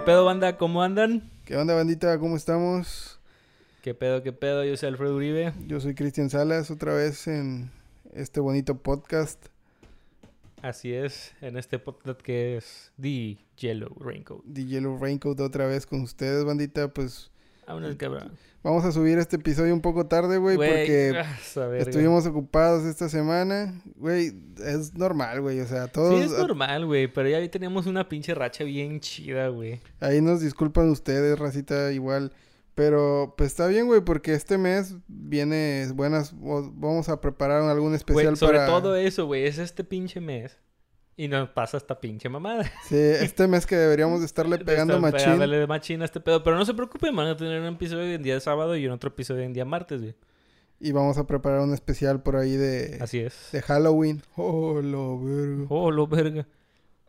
¿Qué pedo, banda? ¿Cómo andan? ¿Qué onda, bandita? ¿Cómo estamos? ¿Qué pedo, qué pedo? Yo soy Alfredo Uribe. Yo soy Cristian Salas, otra vez en este bonito podcast. Así es, en este podcast que es The Yellow Raincoat. The Yellow Raincoat otra vez con ustedes, bandita. Pues Vámonos, cabrón. vamos a subir este episodio un poco tarde, güey, porque ah, estuvimos ocupados esta semana. Güey, es normal, güey. O sea, todos... Sí, es normal, güey, pero ya ahí teníamos una pinche racha bien chida, güey. Ahí nos disculpan ustedes, racita, igual. Pero pues está bien, güey, porque este mes viene buenas. Vamos a preparar algún especial Güey, sobre para. todo eso, güey, es este pinche mes. Y nos pasa esta pinche mamada. Sí, este mes que deberíamos de estarle pegando Estar machín. de machín a este pedo. Pero no se preocupen, van a tener un episodio en día de sábado y un otro episodio en día martes, güey. Y vamos a preparar un especial por ahí de, Así es. de Halloween. Oh, lo verga. Oh, lo verga.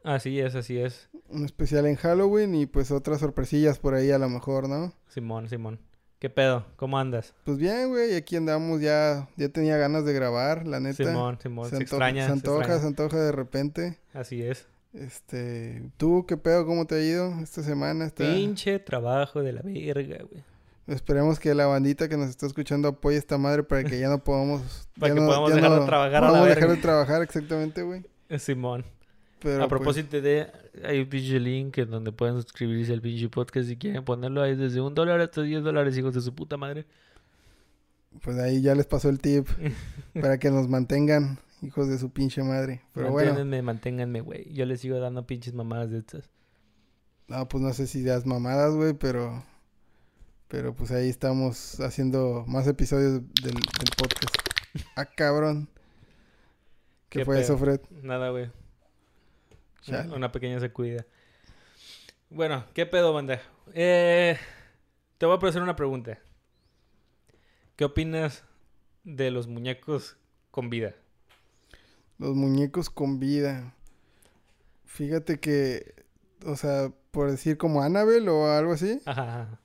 Así es, así es. Un especial en Halloween y pues otras sorpresillas por ahí a lo mejor, ¿no? Simón, Simón. ¿Qué pedo? ¿Cómo andas? Pues bien, güey, aquí andamos ya. Ya tenía ganas de grabar, la neta. Simón, Simón. Se, se, antoja, extraña. se se antoja, extraña. se antoja de repente. Así es. Este, ¿tú qué pedo? ¿Cómo te ha ido esta semana? Está... Pinche trabajo de la verga, güey. Esperemos que la bandita que nos está escuchando apoye esta madre para que ya no podamos... Para ya que no- podamos ya dejar de trabajar a la podamos dejar verga. de trabajar, exactamente, güey. Simón. Pero a pues, propósito de, hay un pinche link en donde pueden suscribirse al pinche podcast si quieren ponerlo ahí desde un dólar hasta 10 dólares, hijos de su puta madre. pues ahí ya les pasó el tip para que nos mantengan hijos de su pinche madre. Pero bueno, Manténganme, manténganme, güey. Yo les sigo dando pinches mamadas de estas. no, pues no sé si das mamadas, güey, pero... Pero pues ahí estamos haciendo más episodios del, del podcast. Ah, cabrón. ¿Qué, ¿Qué fue pedo? eso, Fred? Nada, güey. Una, Chale. una pequeña sacudida. Bueno, ¿qué pedo, banda? Eh, te voy a hacer una pregunta. ¿Qué opinas de los muñecos con vida? Los muñecos con vida. Fíjate que, o sea, por decir como Annabelle o algo así. Ajá.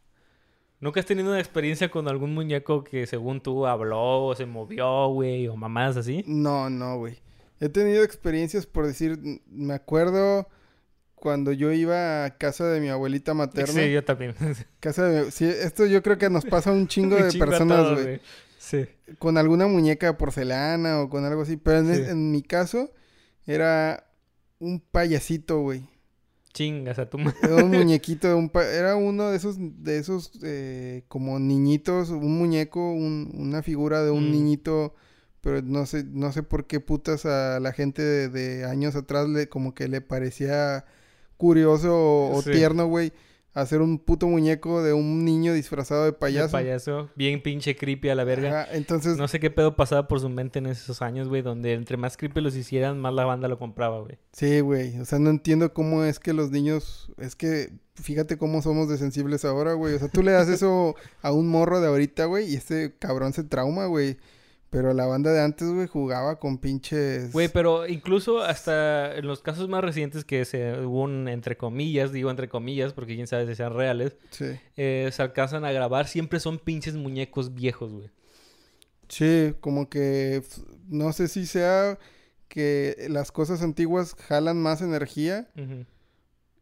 ¿Nunca has tenido una experiencia con algún muñeco que según tú habló o se movió, güey, o mamadas así? No, no, güey. He tenido experiencias por decir, me acuerdo cuando yo iba a casa de mi abuelita materna. Sí, yo también. Casa de, sí, esto yo creo que nos pasa a un chingo de chingo personas, güey. Sí. Con alguna muñeca de porcelana o con algo así. Pero en, Sí. en mi caso era un payasito, güey. Chingas a tu madre. Era un muñequito de un pa- era uno de esos de esos eh, como niñitos, un muñeco, un- una figura de un Mm. niñito, pero no sé no sé por qué putas a la gente de, de años atrás le como que le parecía curioso o, tierno, güey, hacer un puto muñeco de un niño disfrazado de Payaso. payaso. payaso. Bien pinche creepy a la verga. Ajá, entonces No sé qué pedo pasaba por su mente en esos años, güey, donde entre más creepy los hicieran, más la banda lo compraba, güey. Sí, güey. O sea, no entiendo cómo es que los niños. Es que fíjate cómo somos de sensibles ahora, güey. O sea, tú le das eso a un morro de ahorita, güey, y este cabrón se trauma, güey. Pero la banda de antes, güey, jugaba con pinches. Güey, pero incluso hasta en los casos más recientes que se hubo un, entre comillas, digo entre comillas, porque quién sabe si sean reales, Sí. eh, se alcanzan a grabar, siempre son pinches muñecos viejos, güey. Sí, como que. No sé si sea que las cosas antiguas jalan más energía. Ujú.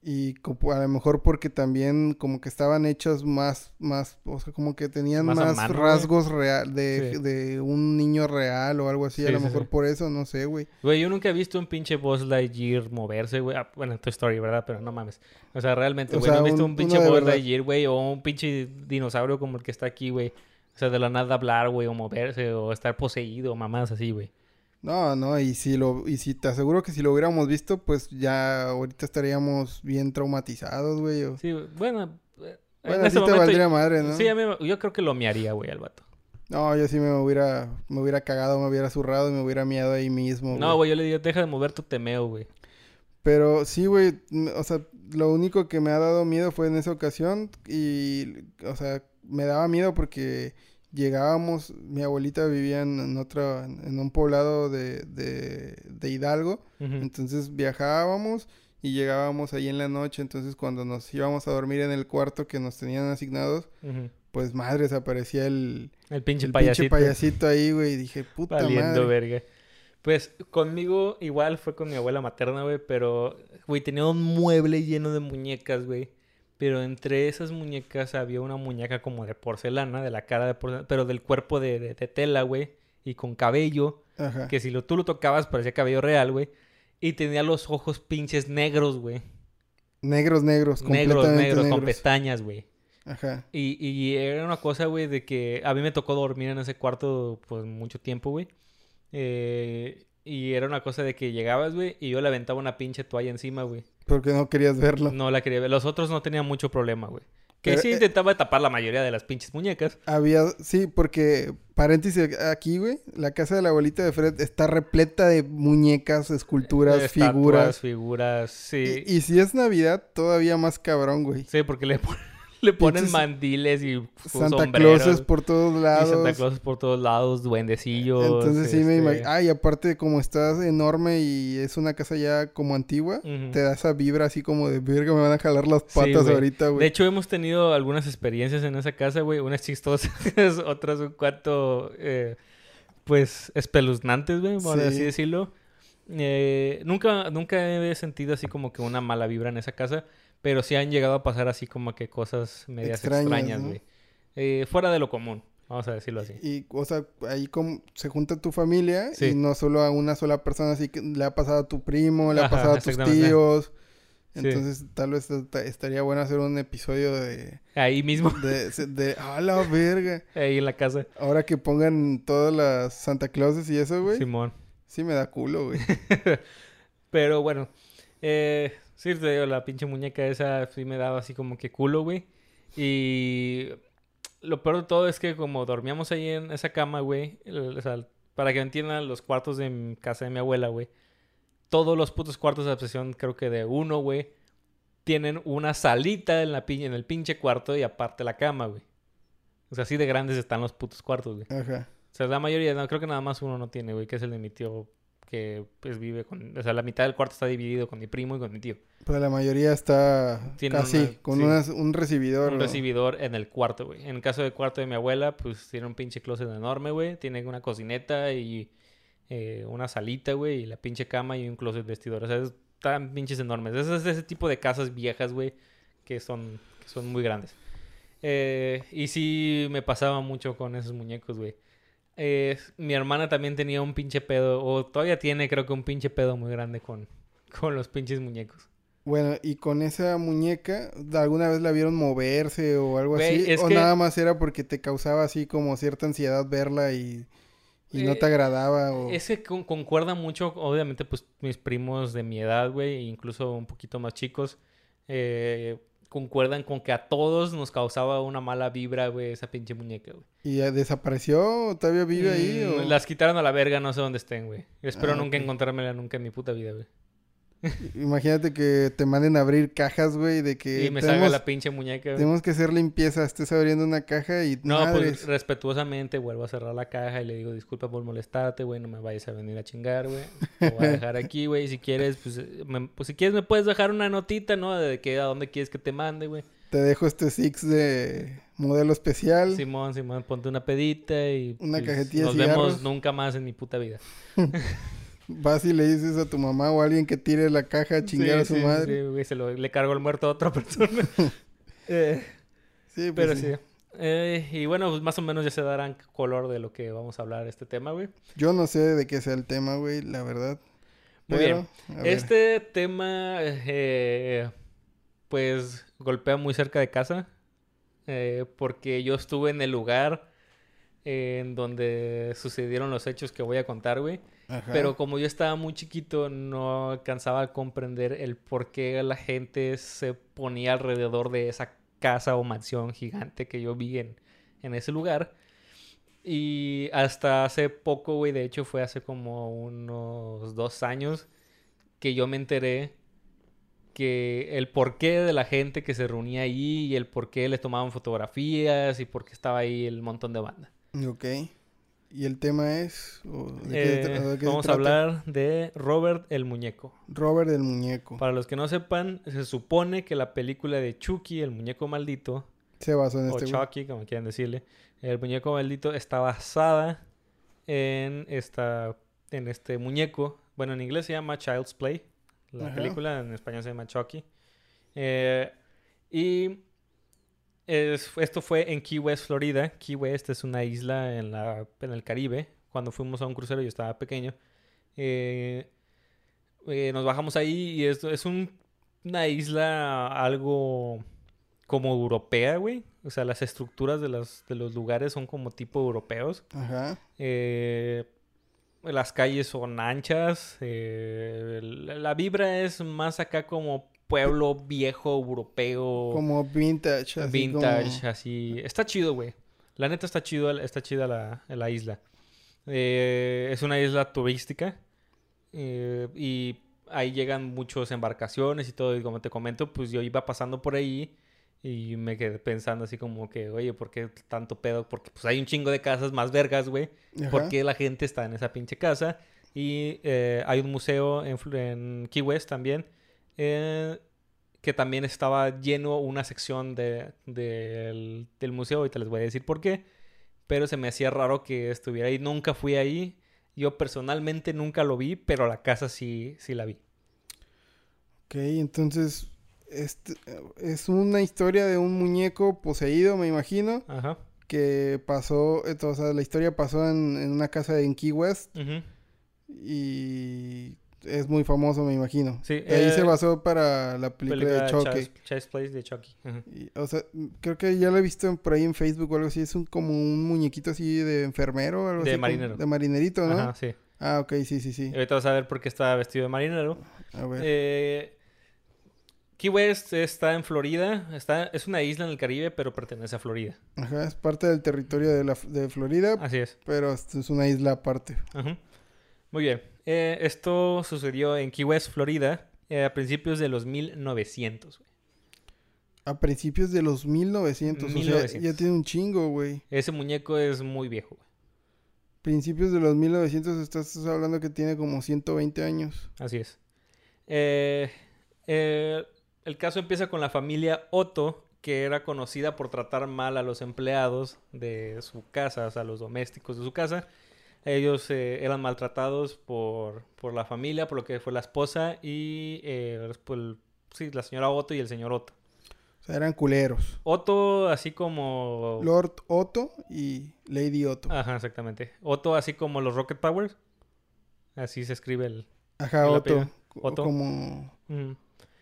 Y como- a lo mejor porque también como que estaban hechas más, más, o sea, como que tenían Más a más, mano, güey. rasgos real, de, Sí. de un niño real o algo así. a lo sí, mejor por eso, no sé, güey. Güey, yo nunca he visto un pinche Buzz Lightyear moverse, güey. Ah, bueno, Toy Story, ¿verdad? Pero no mames. O sea, realmente, O güey, sea, no he visto un- un, pinche Buzz. Lightyear, güey, o un pinche dinosaurio como el que está aquí, güey. O sea, de la nada hablar, güey, o moverse, o estar poseído, o mamadas así, güey. No, no, y si lo, y si te aseguro que si lo hubiéramos visto, pues ya ahorita estaríamos bien traumatizados, güey. o- Sí, bueno. eh, Bueno, en ese te momento- valdría madre, ¿no? Sí, a mí, yo creo que lo mearía, güey, al vato. No, yo sí me hubiera, me hubiera cagado, me hubiera zurrado y me hubiera miado ahí mismo, No, güey, yo le digo, deja de mover tu temeo, güey. Pero sí, güey, o sea, lo único que me ha dado miedo fue en esa ocasión y, o sea, me daba miedo porque llegábamos, mi abuelita vivía en, en otro, en un poblado de, de, de Hidalgo, entonces viajábamos y llegábamos ahí en la noche, entonces cuando nos íbamos a dormir en el cuarto que nos tenían asignados, Ujú. pues madres, aparecía el, El pinche el payasito. pinche payasito ahí, güey, y dije, puta Valiendo madre. verga. Pues conmigo igual fue con mi abuela materna, güey, pero, güey, tenía un mueble lleno de muñecas, güey. Pero entre esas muñecas había una muñeca como de porcelana, de la cara de porcelana, pero del cuerpo de, de- de tela, güey. Y con cabello, Ajá. que si lo, tú lo tocabas parecía cabello real, güey. Y tenía los ojos pinches negros, güey. Negros, negros, Negros, completamente negros, negros. con pestañas, güey. Ajá. Y, y era una cosa, güey, de que a mí me tocó dormir en ese cuarto, pues, mucho tiempo, güey. Eh, y era una cosa de que llegabas, güey, y yo le aventaba una pinche toalla encima, güey. Porque no querías verlo. No la quería ver. Los otros no tenían mucho problema, güey. Que Pero, sí eh, intentaba tapar la mayoría de las pinches muñecas. Había, sí, porque, paréntesis, aquí, güey, la casa de la abuelita de Fred está repleta de muñecas, esculturas, Estatuas, figuras. figuras, sí. Y, y si es Navidad, todavía más cabrón, güey. Sí, porque le, pon- le ponen Pinches mandiles y Santa sombreros. Clauses por todos Y lados. Santa Claus por todos lados, duendecillos. Entonces sí me este, imagino. Ah, y aparte, como estás enorme y es una casa ya como antigua, te da esa vibra así como de verga, me van a jalar las Sí, patas güey. ahorita, De güey. hecho, hemos tenido algunas experiencias en esa casa, güey. Unas chistosas, otras un cuanto, eh, pues, espeluznantes, güey, por Sí. así decirlo. Eh, nunca, nunca he sentido así como que una mala vibra en esa casa, pero sí han llegado a pasar así como que cosas medias Extrañas, güey. Eh, fuera de lo común, vamos a decirlo así. Y, o sea, ahí como se junta tu familia Sí. y no solo a una sola persona, así que le ha pasado a tu primo, le ha pasado a tus tíos. Sí. Entonces, tal vez est- estaría bueno hacer un episodio de... Ahí mismo, De, de ¡A la verga! ahí en la casa. Ahora que pongan todas las Santa Clauses y eso, güey. Simón. Sí me da culo, güey. Pero bueno, eh, sí, te digo, la pinche muñeca esa sí me daba así como que culo, güey. Y lo peor de todo es que como dormíamos ahí en esa cama, güey, o sea, para que entiendan los cuartos de casa de mi abuela, güey. Todos los putos cuartos de obsesión, creo que de uno, güey, tienen una salita en, la en el pinche cuarto y aparte la cama, güey. O sea, así de grandes están los putos cuartos, güey. Ajá. O sea, la mayoría, no, creo que nada más uno no tiene, güey, que es el de mi tío, que pues vive con... O sea, la mitad del cuarto está dividido con mi primo y con mi tío. Pero la mayoría está Tiene casi una- con sí. unas- un recibidor. Un recibidor en el cuarto, güey. En el caso del cuarto de mi abuela, pues tiene un pinche closet enorme, güey. Tiene una cocineta y eh, una salita, güey, y la pinche cama y un closet vestidor. O sea, están pinches enormes. Es, es ese tipo de casas viejas, güey, que son, que son muy grandes. Eh, y sí me pasaba mucho con esos muñecos, güey. Eh, mi hermana también tenía un pinche pedo, o todavía tiene, creo que un pinche pedo muy grande con, con los pinches muñecos. Bueno, y con esa muñeca, ¿alguna vez la vieron moverse o algo Güey, así? ¿O que- nada más era porque te causaba así como cierta ansiedad verla y, y no Eh, te agradaba? O... Ese con- concuerda mucho, obviamente, pues mis primos de mi edad, güey, e incluso un poquito más chicos, eh, concuerdan con que a todos nos causaba una mala vibra, güey, esa pinche muñeca, güey. ¿Y ya desapareció? ¿O ¿Todavía vive ahí? Mm, o- Las quitaron a la verga, no sé dónde estén, güey. Espero Ah, nunca ok. encontrármela nunca en mi puta vida, güey. Imagínate que te manden a abrir cajas, güey, de que Y me salga tenemos, la pinche muñeca, güey. tenemos que hacer limpieza. Estés abriendo una caja y No, madres. pues respetuosamente vuelvo a cerrar la caja y le digo, disculpa por molestarte, güey, no me vayas a venir a chingar, güey. Te voy a dejar aquí, güey. Si quieres, pues, eh, me- pues si quieres me puedes dejar una notita, ¿no? De que a dónde quieres que te mande, güey. Te dejo este Six de modelo especial. Simón, Simón, ponte una pedita y Una pues, cajetilla nos vemos nunca más en mi puta vida. Vas y le dices a tu mamá o a alguien que tire la caja a chingar Sí, a su sí, madre. sí, güey, se lo, le cargo el muerto a otra persona. Eh, Sí, pues pero sí. sí. Eh, y bueno, pues más o menos ya se darán color de lo que vamos a hablar este tema, güey. Yo no sé de qué sea el tema, güey, la verdad. Muy Pero, ver. Este tema, eh, pues, golpea muy cerca de casa. eh, porque yo estuve en el lugar en donde sucedieron los hechos que voy a contar, güey. Ajá. Pero como yo estaba muy chiquito, no alcanzaba a comprender el por qué la gente se ponía alrededor de esa casa o mansión gigante que yo vi en, en ese lugar. Y hasta hace poco, güey, de hecho fue hace como unos dos años que yo me enteré que el porqué de la gente que se reunía ahí y el por qué les tomaban fotografías y por qué estaba ahí el montón de banda. Ok. ¿Y el tema es? o de qué Eh, de qué vamos a hablar de Robert el Muñeco. Robert el muñeco. Para los que no sepan, se supone que la película de Chucky, el muñeco maldito, Se basó en o este. Chucky, como quieran decirle, el muñeco maldito está basada en esta en este muñeco. Bueno, en inglés se llama Child's Play, la Ajá. película, en español se llama Chucky. Eh, Y es- esto fue en Key West, Florida. Key West es una isla en, la, en el Caribe. Cuando fuimos a un crucero yo estaba pequeño. Eh, eh, nos bajamos ahí y esto es un- una isla algo como europea, güey. O sea, las estructuras de los, de los lugares son como tipo europeos. Ajá. Eh, las calles son anchas. la vibra es más acá como pueblo viejo europeo. Como vintage. Así vintage, como- así. Está chido, güey. La neta está chido, está chida la, la isla. Eh, es una isla turística. eh, y ahí llegan muchas embarcaciones y todo. Y como te comento, pues yo iba pasando por ahí. Y me quedé pensando así como que, oye, ¿por qué tanto pedo? Porque pues hay un chingo de casas más vergas, güey. ¿Por qué la gente está en esa pinche casa? Y eh, hay un museo en, en Key West también, eh, que también estaba lleno una sección de, del, del museo, ahorita les voy a decir por qué, pero se me hacía raro que estuviera ahí, nunca fui ahí, yo personalmente nunca lo vi, pero la casa sí, sí la vi. Ok, entonces este, es una historia de un muñeco poseído, me imagino, Ajá. que pasó, eh, o sea, la historia pasó en, en una casa en Key West y es muy famoso, me imagino. Sí, De ahí se eh, basó para la película, de Chucky. Child's Place de Chucky. Y, o sea, creo que ya lo he visto por ahí en Facebook o algo así. Es un, como un muñequito así de enfermero o algo De así. como- marinero. De marinerito, ¿no? Ajá, sí. Ah, ok, sí, sí, sí. Y ahorita vas a ver por qué está vestido de marinero. A ver. Eh, Key West está en Florida. Está, es una isla en el Caribe, pero pertenece a Florida. Ajá, es parte del territorio de, la, de Florida, Así es. pero es es una isla aparte. Ajá. Muy bien. Eh, esto sucedió en Key West, Florida, eh, a principios de los 1900. güey. A principios de los 1900. O sea, 1900. ya tiene un chingo, güey. Ese muñeco es muy viejo. güey. Principios de los 1900 estás hablando que tiene como 120 años. Así es. Eh, eh, el caso empieza con la familia Otto, que era conocida por tratar mal a los empleados de su casa, o sea, los domésticos de su casa. Ellos eh, eran maltratados por, por la familia, por lo que fue la esposa y eh, por el- sí, la señora Otto y el señor Otto. O sea, eran culeros. Otto, así como... Lord Otto y Lady Otto. Ajá, exactamente. Otto, así como los Rocket Powers. Así se escribe el... Ajá, el Otto. Otto. Como,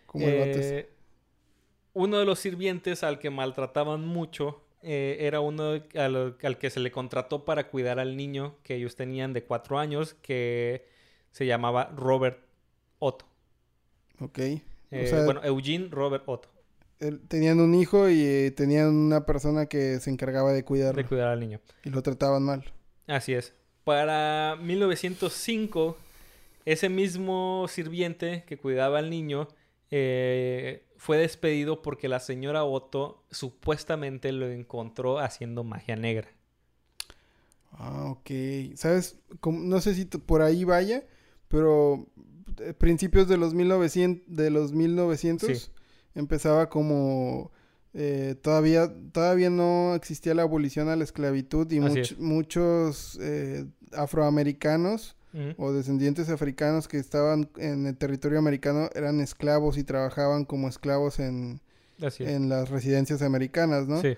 como el. Eh, uno de los sirvientes al que maltrataban mucho eh, era uno al, al que se le contrató para cuidar al niño que ellos tenían de cuatro años, que se llamaba Robert Otto. Ok. Eh, o sea, bueno, Eugene Robert Otto, él- tenían un hijo y eh, tenían una persona que se encargaba de cuidarlo. de cuidar al niño. Y lo trataban mal. Así es. Para 1905, ese mismo sirviente que cuidaba al niño eh, fue despedido porque la señora Otto supuestamente lo encontró haciendo magia negra. Ah, ok. ¿Sabes? Como- no sé si por ahí vaya, pero eh, principios de los 1900, de los 1900 Sí. empezaba como... eh, todavía, todavía no existía la abolición a la esclavitud y Así much- es. muchos eh, afroamericanos O descendientes africanos que estaban en el territorio americano eran esclavos y trabajaban como esclavos en, es. en las residencias americanas, ¿no? Sí,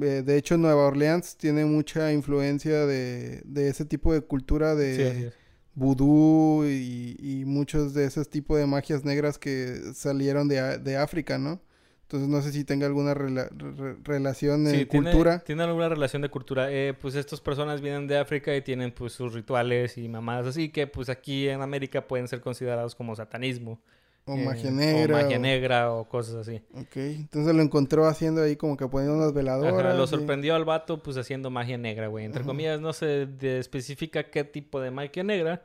Eh, De hecho, Nueva Orleans tiene mucha influencia de, de ese tipo de cultura de sí, vudú y, y muchos de esos tipos de magias negras que salieron de, de África, ¿no? Entonces no sé si tenga alguna rela- re- relación Sí, tiene- cultura. Tiene, alguna relación de cultura. Eh, pues estas personas vienen de África y tienen pues sus rituales y mamadas así que pues aquí en América pueden ser considerados como satanismo. O eh, magia negra. O magia o- negra o cosas así. Ok, entonces lo encontró haciendo ahí como que poniendo unas veladoras. Ajá, lo y- sorprendió al vato pues haciendo magia negra, güey. Entre comillas no se de- especifica qué tipo de magia negra,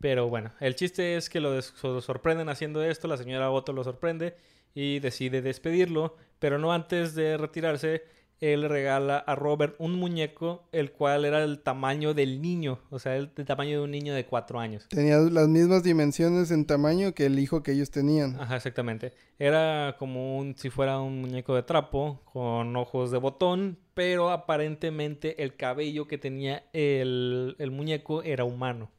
pero bueno, el chiste es que lo, lo sorprenden haciendo esto, la señora Otto lo sorprende y decide despedirlo, pero no antes de retirarse, él regala a Robert un muñeco, el cual era el tamaño del niño, o sea, el, el tamaño de un niño de cuatro años. Tenía las mismas dimensiones en tamaño que el hijo que ellos tenían. Ajá, exactamente. Era como un, si fuera un muñeco de trapo, con ojos de botón, pero aparentemente el cabello que tenía el, el muñeco era humano.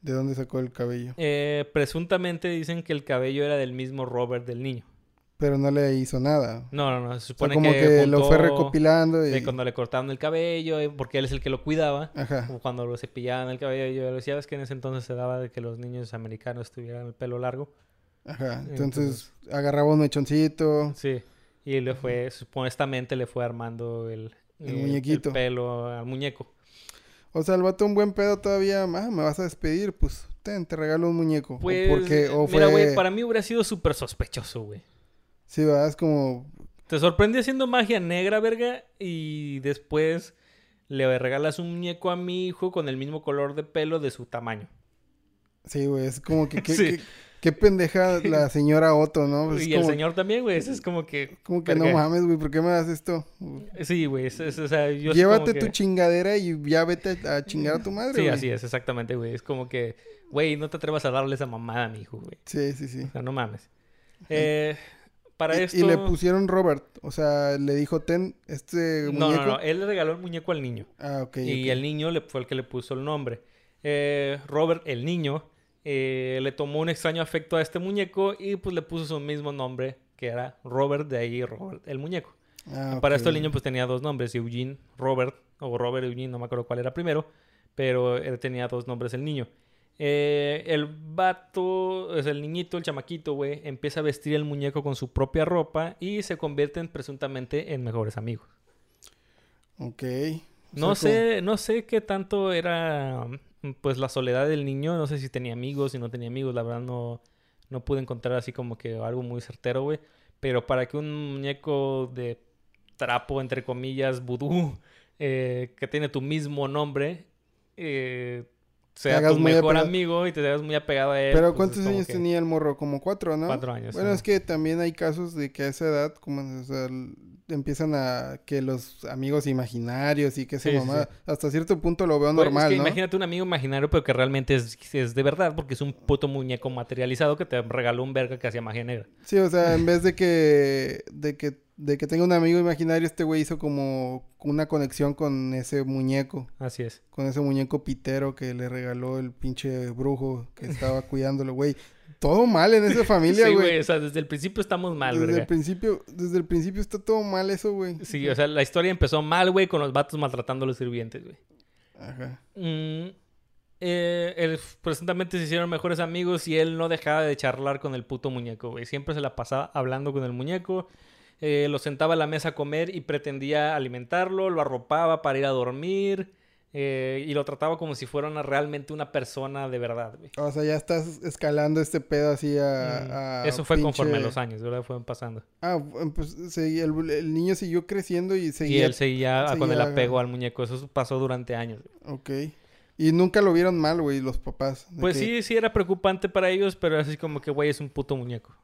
¿De dónde sacó el cabello? Eh, presuntamente dicen que el cabello era del mismo Robert del niño. Pero no le hizo nada. No, no, no. Se O sea, supone como que, lo fue recopilando y... De cuando le cortaban el cabello, eh, porque él es el que lo cuidaba. Ajá. O cuando lo cepillaban el cabello. Yo decía, ves que en ese entonces se daba de que los niños americanos tuvieran el pelo largo. Ajá. Entonces, agarraba un mechoncito. Sí. Y le fue, supuestamente le fue armando el, El muñequito. pelo al muñeco. O sea, el vato un buen pedo todavía. Ah, me vas a despedir. Pues, ten, te regalo un muñeco. O Pues, porque, o mira, fue... güey, para mí hubiera sido súper sospechoso, güey. Sí, ¿verdad? Es como... Te sorprende haciendo magia negra, verga, y después le regalas un muñeco a mi hijo con el mismo color de pelo de su tamaño. Sí, güey. Es como que... que- Sí. que- Qué pendeja la señora Otto, ¿no? Pues es y el señor también, güey. Eso es como que... como que no mames, güey. ¿Por qué me das esto? Sí, güey. es- es- o sea, yo Llévate como tu que- chingadera y ya vete a chingar a tu madre, Sí, así es, exactamente, güey. Es como que, güey, no te atrevas a darle esa mamada a mi hijo, güey. Sí, sí, sí. O sea, no mames. Eh, para Y- esto... Y le pusieron Robert. O sea, le dijo, ten este No, muñeco. no, no. Él le regaló el muñeco al niño. Ah, ok. y ok. el niño le, fue el que le puso el nombre. Eh, Robert, el niño, eh, le tomó un extraño afecto a este muñeco y pues le puso su mismo nombre, que era Robert, de ahí Robert, el muñeco. Ah, Para esto el niño pues tenía dos nombres, Eugene Robert, o Robert Eugene, no me acuerdo cuál era primero, pero él tenía dos nombres el niño. Eh, el vato, es el niñito, el chamaquito, güey, empieza a vestir el muñeco con su propia ropa y se convierten presuntamente en mejores amigos. Ok. No O sea, sé, no sé qué tanto era pues la soledad del niño, no sé si tenía amigos, si no tenía amigos, la verdad no, no pude encontrar así como que algo muy certero, güey. Pero para que un muñeco de trapo, entre comillas, vudú, eh, que tiene tu mismo nombre, eh, sea tu mejor apegado. amigo y te hagas muy apegado a él. Pero pues, ¿cuántos años que- tenía el morro? Como cuatro, ¿no? Cuatro años, Bueno, es que también hay casos de que a esa edad, como, o sea, l- empiezan a que los amigos imaginarios y que esa Sí, sí, mamá, hasta cierto punto lo veo normal, es que ¿no? imagínate un amigo imaginario, pero que realmente es, es de verdad, porque es un puto muñeco materializado que te regaló un verga que hacía magia negra. Sí, o sea, en vez de que, de que, de que tenga un amigo imaginario, este güey hizo como una conexión con ese muñeco, Así es. con ese muñeco pitero que le regaló el pinche brujo que estaba cuidándolo, güey. Todo mal en esa familia, sí, güey. güey. O sea, desde el principio estamos mal, desde verga. el principio, desde el principio está todo mal eso, güey. Sí, o sea, la historia empezó mal, güey, con los vatos maltratando a los sirvientes, güey. Ajá. Mm, eh, él- presuntamente se hicieron mejores amigos y él no dejaba de charlar con el puto muñeco, güey. Siempre se la pasaba hablando con el muñeco. Eh, lo sentaba a la mesa a comer y pretendía alimentarlo, lo arropaba para ir a dormir. eh, y lo trataba como si fuera una- realmente una persona de verdad, güey. O sea, ya estás escalando este pedo así Mm, a... a Eso fue conforme los años, ¿verdad? Fueron pasando. Ah, pues seguía- el, el niño siguió creciendo y Y seguía... él seguía con el apego al muñeco. Eso pasó durante años. güey. Ok. Y nunca lo vieron mal, güey, los papás. Pues que- sí, sí era preocupante para ellos, pero así como que, güey, es un puto muñeco.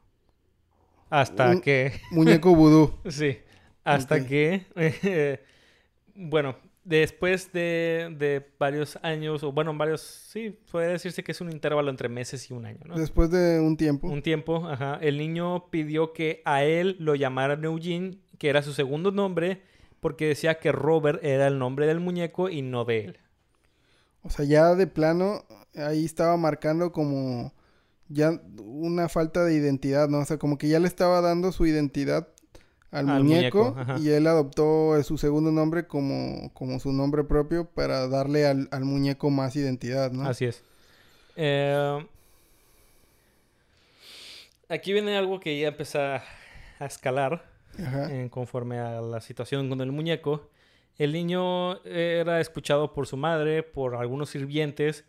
Hasta Un- que... Muñeco vudú. Sí, hasta que, bueno, después de, de varios años, o bueno, varios, sí, puede decirse que es un intervalo entre meses y un año, ¿no? Después de un tiempo. Un tiempo, ajá, el niño pidió que a él lo llamaran Eugene, que era su segundo nombre, porque decía que Robert era el nombre del muñeco y no de él. O sea, ya de plano, ahí estaba marcando como ya una falta de identidad, ¿no? O sea, como que ya le estaba dando su identidad al, Al muñeco, y él adoptó su segundo nombre como, como su nombre propio para darle al, al muñeco más identidad, ¿no? Así es. Eh, aquí viene algo que ya empieza a escalar. Eh, conforme a la situación con el muñeco. El niño era escuchado por su madre, por algunos sirvientes,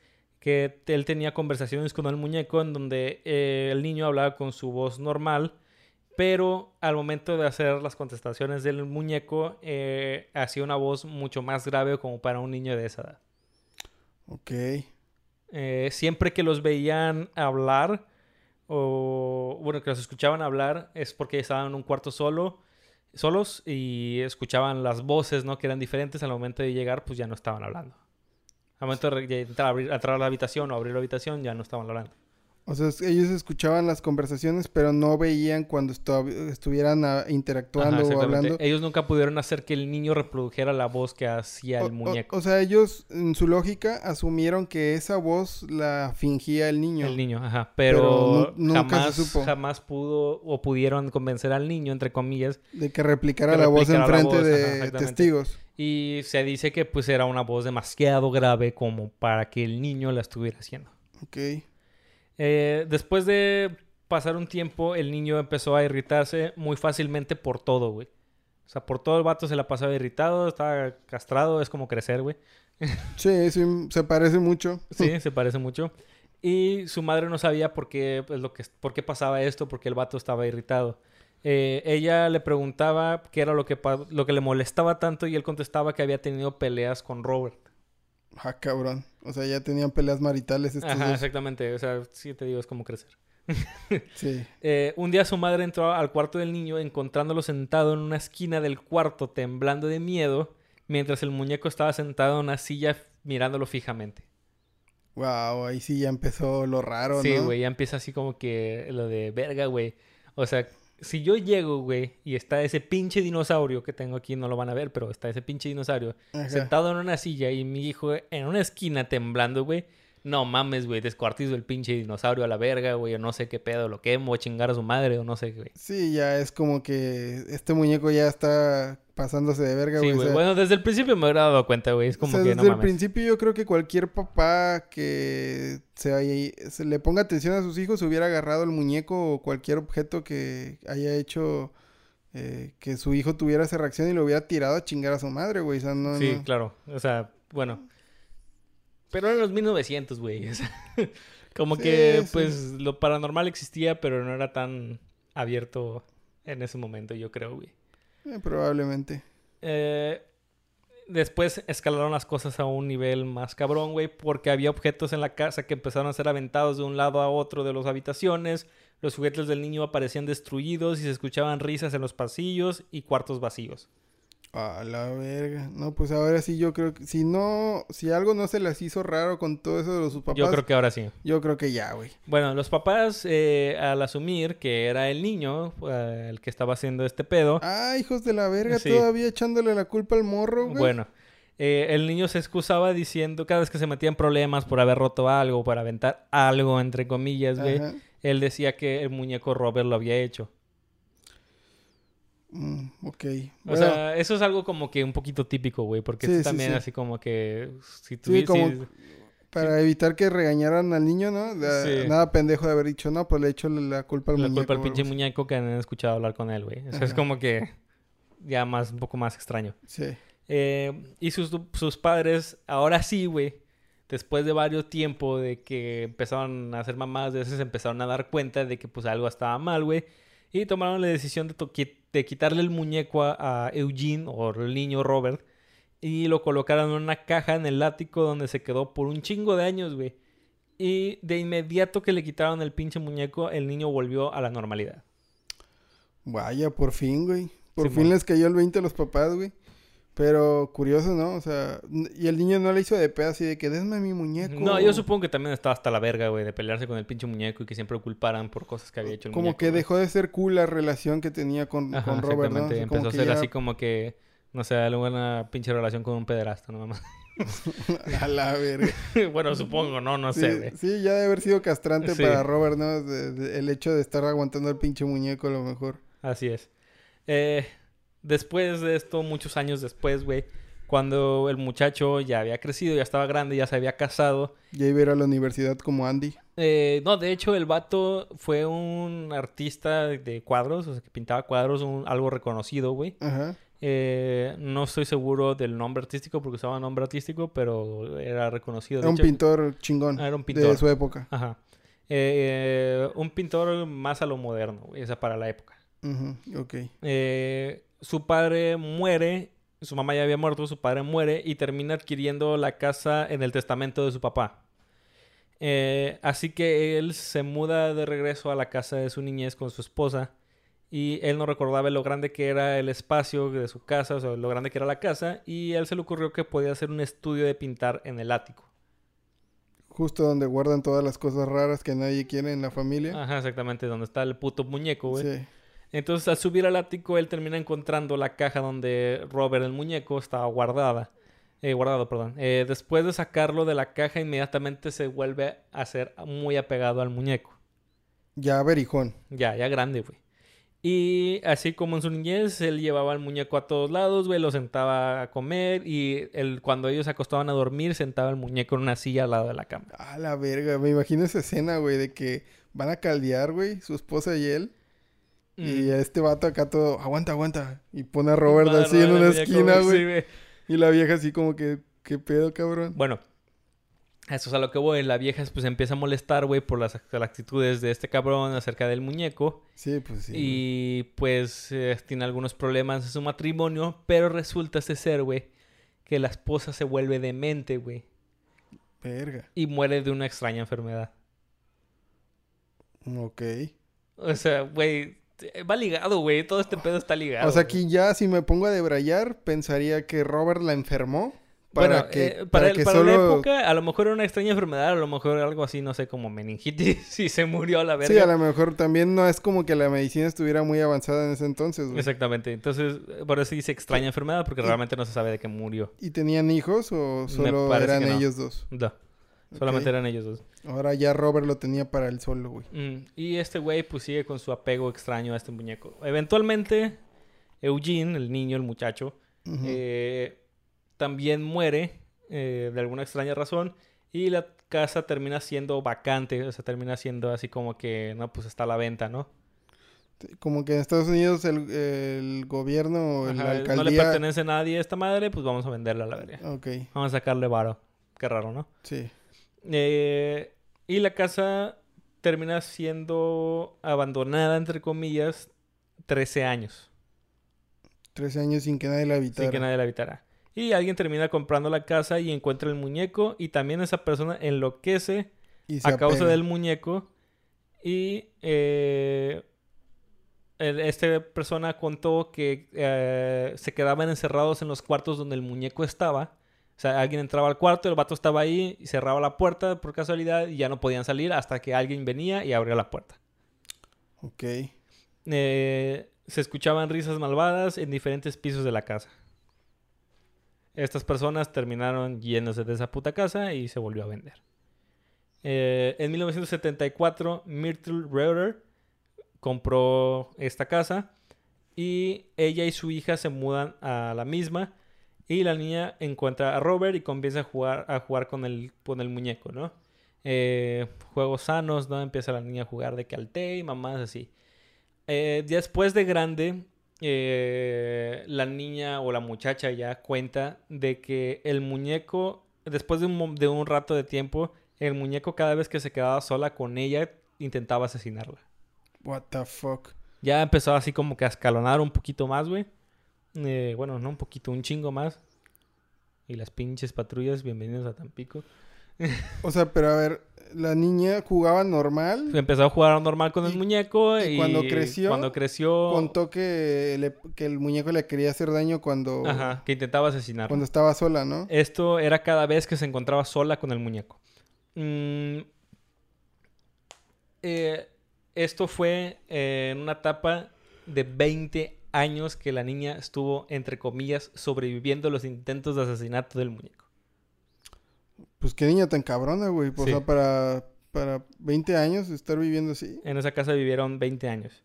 que él tenía conversaciones con el muñeco en donde eh, el niño hablaba con su voz normal, pero al momento de hacer las contestaciones del muñeco eh, hacía una voz mucho más grave como para un niño de esa edad. Ok. Eh, siempre que los veían hablar, o bueno, que los escuchaban hablar, es porque estaban en un cuarto solo, solos y escuchaban las voces, ¿no? Que eran diferentes. Al momento de llegar, pues ya no estaban hablando. Al momento de entrar, a abrir- entrar la habitación o abrir la habitación, ya no estaban hablando. O sea, ellos escuchaban las conversaciones, pero no veían cuando estu- estuvieran ah, interactuando Ajá, o hablando. Ellos nunca pudieron hacer que el niño reprodujera la voz que hacía O- el muñeco. O, sea, ellos en su lógica asumieron que esa voz la fingía el niño. El niño, ajá. Pero Pero, nu- nunca se jamás, supo. jamás pudo o pudieron convencer al niño, entre comillas. De que replicara Que la voz replicara la enfrente voz, de testigos. Y se dice que pues era una voz demasiado grave como para que el niño la estuviera haciendo. Ok. Eh, después de pasar un tiempo, el niño empezó a irritarse muy fácilmente por todo, güey. O sea, por todo el vato se la pasaba irritado, estaba castrado, es como crecer, güey. Sí, sí, se parece mucho. Sí, se parece mucho. Y su madre no sabía por qué, pues, lo que, por qué pasaba esto, porque el vato estaba irritado. Eh, ella le preguntaba qué era lo que, lo que le molestaba tanto y él contestaba que había tenido peleas con Robert. Ah, cabrón. O sea, ya tenían peleas maritales estos Ajá, dos. exactamente. O sea, sí te digo, es como crecer. Sí. Eh, un día su madre entró al cuarto del niño encontrándolo sentado en una esquina del cuarto temblando de miedo mientras el muñeco estaba sentado en una silla mirándolo fijamente. Wow, ahí sí ya empezó lo raro, Sí, ¿no? güey, ya empieza así como que lo de verga, güey. O sea, si yo llego, güey, y está ese pinche dinosaurio que tengo aquí, no lo van a ver, pero está ese pinche dinosaurio Ajá. sentado en una silla y mi hijo en una esquina temblando, güey. No mames, güey, descuartizo el pinche dinosaurio a la verga, güey, o no sé qué pedo, lo quemo, a chingar a su madre, o no sé, güey. Sí, ya es como que este muñeco ya está pasándose de verga, Sí, güey. o sea, Bueno, desde el principio me habría dado cuenta, güey. Es o como sea, que desde no el mames. principio yo creo que cualquier papá que se, haya- se le ponga atención a sus hijos hubiera agarrado el muñeco o cualquier objeto que haya hecho eh, que su hijo tuviera esa reacción y lo hubiera tirado a chingar a su madre, güey. O sea, no, Sí, no- claro. O sea, bueno. Pero en los 1900, güey. o sea, como Sí, que, sí. pues, lo paranormal existía, pero no era tan abierto en ese momento, yo creo, güey. eh, probablemente. Eh, después escalaron las cosas a un nivel más cabrón, güey, porque había objetos en la casa que empezaron a ser aventados de un lado a otro de las habitaciones. Los juguetes del niño aparecían destruidos y se escuchaban risas en los pasillos y cuartos vacíos. A la verga. No, pues ahora sí yo creo que si no, si algo no se les hizo raro con todo eso de sus papás, Yo creo que ahora sí. yo creo que ya, güey. Bueno, los papás, eh, al asumir que era el niño eh, el que estaba haciendo este pedo, Ah, hijos de la verga, Sí. todavía echándole la culpa al morro, güey. bueno, eh, el niño se excusaba diciendo cada vez que se metía en problemas por haber roto algo, por aventar algo, entre comillas, güey, él decía que el muñeco Robert lo había hecho. Mm, ok. O sea, eso es algo como que un poquito típico, güey, porque Sí, es sí, también sí. así como que si Sí, tuviese... como- para evitar que regañaran al niño, ¿no? La-. Nada pendejo de haber dicho, no, pues le echo la culpa al la muñeco. culpa al pinche muñeco que han escuchado hablar con él, güey. Eso es Ajá. como que ya más, un poco más extraño. Sí. Eh, y sus, sus padres, ahora sí, güey, después de varios tiempos de que empezaron a hacer mamás, de veces empezaron a dar cuenta de que pues algo estaba mal, güey. Y tomaron la decisión de, to- de quitarle el muñeco a, a Eugene, o el niño Robert, y lo colocaron en una caja en el ático donde se quedó por un chingo de años, güey. Y de inmediato que le quitaron el pinche muñeco, el niño volvió a la normalidad. Vaya, por fin, güey. Por fin les cayó el 20 a los papás, güey. Pero curioso, ¿no? O sea, y el niño no le hizo de pedo así de que desme mi muñeco. No, yo supongo que también estaba hasta la verga, güey, de pelearse con el pinche muñeco y que siempre lo culparan por cosas que había hecho el Como muñeco. que güey. dejó de ser cool la relación que tenía con, Ajá, con Robert, ¿no? O sea, Empezó a ser ya- así como que, no sé, alguna pinche relación con un pederasta, no mamá. A la verga. bueno, supongo, no, no sí, sé, güey. sí, ya debe haber sido castrante Sí. para Robert, ¿no? De- de- el hecho de estar aguantando el pinche muñeco a lo mejor. Así es. Eh, después de esto, muchos años después, güey, cuando el muchacho ya había crecido, ya estaba grande, ya se había casado. Ya iba a ir a la universidad como Andy. Eh, no, de hecho, el vato fue un artista de cuadros, o sea, que pintaba cuadros, un- algo reconocido, güey. Ajá. Eh, no estoy seguro del nombre artístico porque usaba nombre artístico, pero era reconocido. Era De un hecho, pintor chingón. Era un De pintor. su época. Ajá. Eh, un pintor más a lo moderno, güey, esa para la época. Ujú, Ok. Eh, su padre muere, su mamá ya había muerto, su padre muere y termina adquiriendo la casa en el testamento de su papá. Eh, así que él se muda de regreso a la casa de su niñez con su esposa y él no recordaba lo grande que era el espacio de su casa, o sea, lo grande que era la casa y a él se le ocurrió que podía hacer un estudio de pintar en el ático. Justo donde guardan todas las cosas raras que nadie quiere en la familia. Ajá, exactamente, donde está el puto muñeco, güey. Sí. Entonces, al subir al ático, él termina encontrando la caja donde Robert, el muñeco, estaba guardada. Eh, guardado, perdón. Eh, después de sacarlo de la caja, inmediatamente se vuelve a ser muy apegado al muñeco. Ya berijón. Ya, ya grande, güey. Y así como en su niñez, él llevaba al muñeco a todos lados, güey, lo sentaba a comer y él, cuando ellos se acostaban a dormir, sentaba el muñeco en una silla al lado de la cama. A la verga, me imagino esa escena, güey, de que van a caldear, güey, su esposa y él. Y Mm. este vato acá todo, aguanta, aguanta. Y pone a Robert así en una esquina, güey. Y la vieja así como que, ¿qué pedo, cabrón? Bueno, eso es a lo que voy. La vieja pues empieza a molestar, güey, por las las actitudes de este cabrón acerca del muñeco. Sí, pues sí. Y pues eh, tiene algunos problemas en su matrimonio, pero resulta ese ser, güey, que la esposa se vuelve demente, güey, Verga. y muere de una extraña enfermedad. Ok. O sea, güey, va ligado, güey, todo este pedo está ligado. O sea, aquí ya si me pongo a debrayar, pensaría que Robert la enfermó. Para bueno, que, eh, para para, el- que para la solo... época, a lo mejor era una extraña enfermedad, a lo mejor algo así, no sé, como meningitis, y se murió a la verga. Sí, a lo mejor también no es como que la medicina estuviera muy avanzada en ese entonces, güey. Exactamente. Entonces, por eso dice extraña enfermedad, porque realmente no se sabe de qué murió. ¿Y tenían hijos o solo eran no. ellos dos? No. Solamente eran ellos dos. Ahora ya Robert lo tenía para él solo, güey. Mm, Y este güey, pues sigue con su apego extraño a este muñeco. Eventualmente, Eugene, el niño, el muchacho, eh, también muere eh, de alguna extraña razón. Y la casa termina siendo vacante. O sea, termina siendo así como que, no, pues está a la venta, ¿no? Como que en Estados Unidos el, el gobierno o la Ajá, no le alcaldía... pertenece a nadie esta madre, pues vamos a venderla a la verga. Ok, Vamos a sacarle varo. Qué raro, ¿no? sí. Eh, y la casa termina siendo abandonada, entre comillas, 13 años, 13 años sin que nadie la habitara. sin que nadie la habitara. Y alguien termina comprando la casa y encuentra el muñeco y también esa persona enloquece Y a causa apega. del muñeco y eh, el- esta persona contó que eh, se quedaban encerrados en los cuartos donde el muñeco estaba. O sea, alguien entraba al cuarto, el vato estaba ahí y cerraba la puerta por casualidad y ya no podían salir hasta que alguien venía y abría la puerta. Ok. Eh, se escuchaban risas malvadas en diferentes pisos de la casa. Estas personas terminaron yéndose de esa puta casa y se volvió a vender. Eh, en 1974, Myrtle Reuter compró esta casa y ella y su hija se mudan a la misma y la niña encuentra a Robert y comienza a jugar, a jugar con, el, con el muñeco, ¿no? Eh, juegos sanos, ¿no? Empieza la niña a jugar de que y mamás así. Eh, después de grande, eh, la niña o la muchacha ya cuenta de que el muñeco, después de un, de un rato de tiempo, el muñeco cada vez que se quedaba sola con ella, intentaba asesinarla. What the fuck. Ya empezó así como que a escalonar un poquito más, güey. Eh, bueno, no un poquito, un chingo más. Y las pinches patrullas, bienvenidos a Tampico. O sea, pero a ver, la niña jugaba normal, Empezó a jugar normal con el muñeco y, y cuando creció, cuando creció, contó que, le- que el muñeco le quería hacer daño cuando, ajá, que intentaba asesinar. cuando estaba sola, ¿no? Esto era cada vez que se encontraba sola con el muñeco. Mm, eh, esto fue eh, en una etapa de 20 años que la niña estuvo, entre comillas, sobreviviendo los intentos de asesinato del muñeco. Pues qué niña tan cabrona, güey. O Sí. sea, para, para 20 años estar viviendo así. En esa casa vivieron 20 años.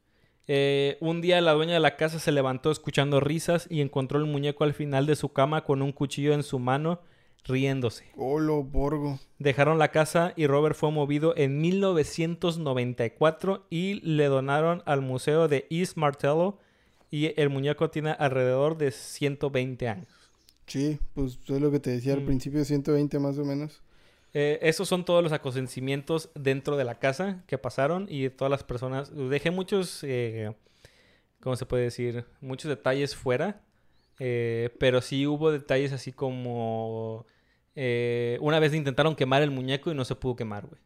Eh, un día la dueña de la casa se levantó escuchando risas y encontró el muñeco al final de su cama con un cuchillo en su mano, riéndose. Olo, Borgo. Dejaron la casa y Robert fue movido en 1994 y le donaron al museo de East Martello y el muñeco tiene alrededor de 120 años. Sí, pues es lo que te decía al Mm. principio, 120 más o menos. Eh, esos son todos los acontecimientos dentro de la casa que pasaron y todas las personas. Dejé muchos, eh, ¿cómo se puede decir? Muchos detalles fuera, eh, pero sí hubo detalles así como eh, una vez intentaron quemar el muñeco y no se pudo quemar, güey.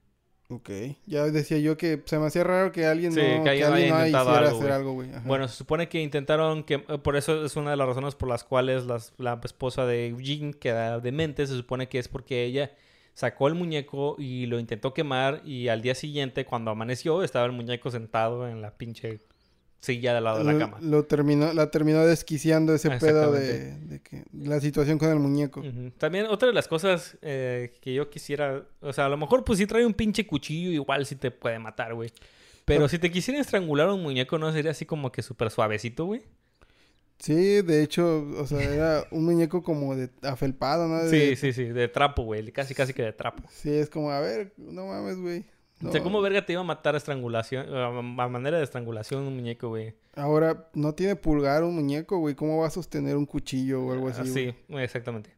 Ok. Ya decía yo que se me hacía raro que alguien Sí, no, que alguien alguien haya no intentado hiciera algo, hacer güey. algo, güey. Bueno, se supone que intentaron que eh, por eso es una de las razones por las cuales las- la esposa de Eugene queda demente, se supone que es porque ella sacó el muñeco y lo intentó quemar y al día siguiente, cuando amaneció, estaba el muñeco sentado en la pinche silla del lado de la cama. Lo terminó, la terminó desquiciando ese pedo de, que la situación con el muñeco. También otra de las cosas eh, que yo quisiera, o sea, a lo mejor pues si trae un pinche cuchillo igual sí te puede matar, güey. Pero si te quisiera estrangular un muñeco, ¿no sería así como que súper suavecito, güey? Sí, de hecho, o sea, era un muñeco como de afelpado, ¿no? Sí, sí, sí, de trapo, güey. Casi, casi que de trapo. Sí, es como, a ver, no mames, güey. O sea. ¿cómo verga te iba a matar a estrangulación, a manera de estrangulación un muñeco, güey? Ahora, no tiene pulgar un muñeco, güey. ¿Cómo va a sostener un cuchillo o algo así? Ah, güey? sí, exactamente.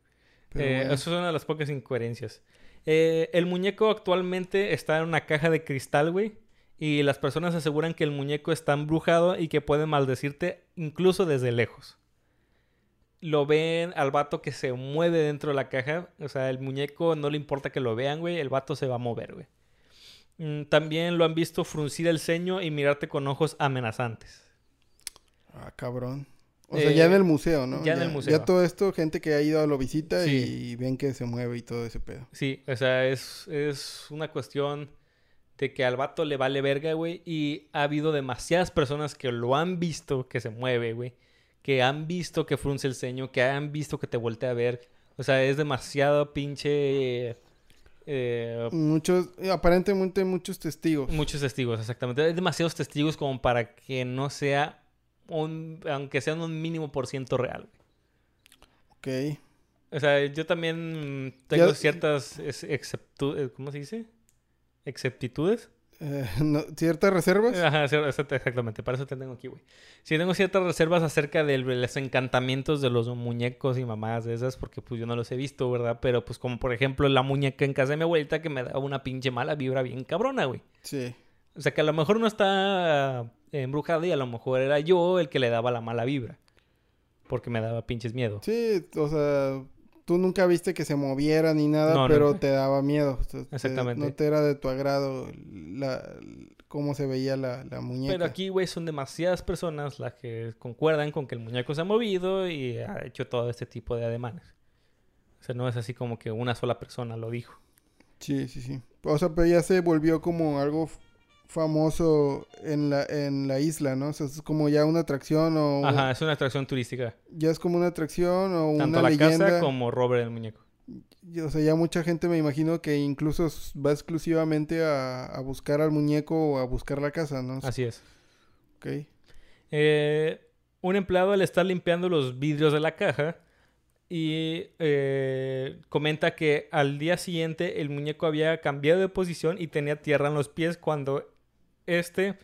Pero Eh, bueno. Eso es una de las pocas incoherencias. Eh, el muñeco actualmente está en una caja de cristal, güey. Y las personas aseguran que el muñeco está embrujado y que puede maldecirte incluso desde lejos. Lo ven al vato que se mueve dentro de la caja. O sea, el muñeco no le importa que lo vean, güey. El vato se va a mover, güey. Mm, También lo han visto fruncir el ceño y mirarte con ojos amenazantes. Ah, cabrón. O sea, Eh, ya en el museo, ¿no? ya en el museo. Ya todo esto, gente que ha ido lo visita Sí. y ven que se mueve y todo ese pedo. Sí, o sea, es, es una cuestión de que al vato le vale verga, güey. Y ha habido demasiadas personas que lo han visto que se mueve, güey. Que han visto que frunce el ceño, que han visto que te voltea a ver. O sea, es demasiado pinche... eh, Muchos, eh, aparentemente muchos testigos. muchos testigos, exactamente. Hay demasiados testigos como para que no sea un... Aunque sean un mínimo por ciento real. Ok. O sea, yo también tengo Ya- ciertas ex- exceptu- eh, ¿Cómo se dice? Exceptitudes. Eh, no- ¿Ciertas reservas? Ajá, exactamente, para eso te tengo aquí, güey. Sí, tengo ciertas reservas acerca de los encantamientos de los muñecos y mamás de esas, porque pues yo no los he visto, ¿verdad? Pero pues como por ejemplo la muñeca en casa de mi abuelita que me daba una pinche mala vibra bien cabrona, güey. Sí. O sea que a lo mejor no está embrujada y a lo mejor era yo el que le daba la mala vibra. Porque me daba pinches miedo. Sí, o sea, tú nunca viste que se moviera ni nada, No, pero te daba miedo. O sea, te- Exactamente. no te era de tu agrado la, cómo se veía la, la muñeca. Pero aquí, güey, son demasiadas personas las que concuerdan con que el muñeco se ha movido y ha hecho todo este tipo de ademanes. O sea, no es así como que una sola persona lo dijo. Sí, sí, sí. O sea, pero ya se volvió como algo famoso en la, en la isla, ¿no? O sea, es como ya una atracción o... Ajá, es una atracción turística. Ya es como una atracción o Tanto una la leyenda. casa como Robert el muñeco. O sea, ya mucha gente me imagino que incluso va exclusivamente a, a buscar al muñeco o a buscar la casa, ¿no? Así es. Ok. Eh, un empleado al estar limpiando los vidrios de la caja y eh, comenta que al día siguiente el muñeco había cambiado de posición y tenía tierra en los pies cuando este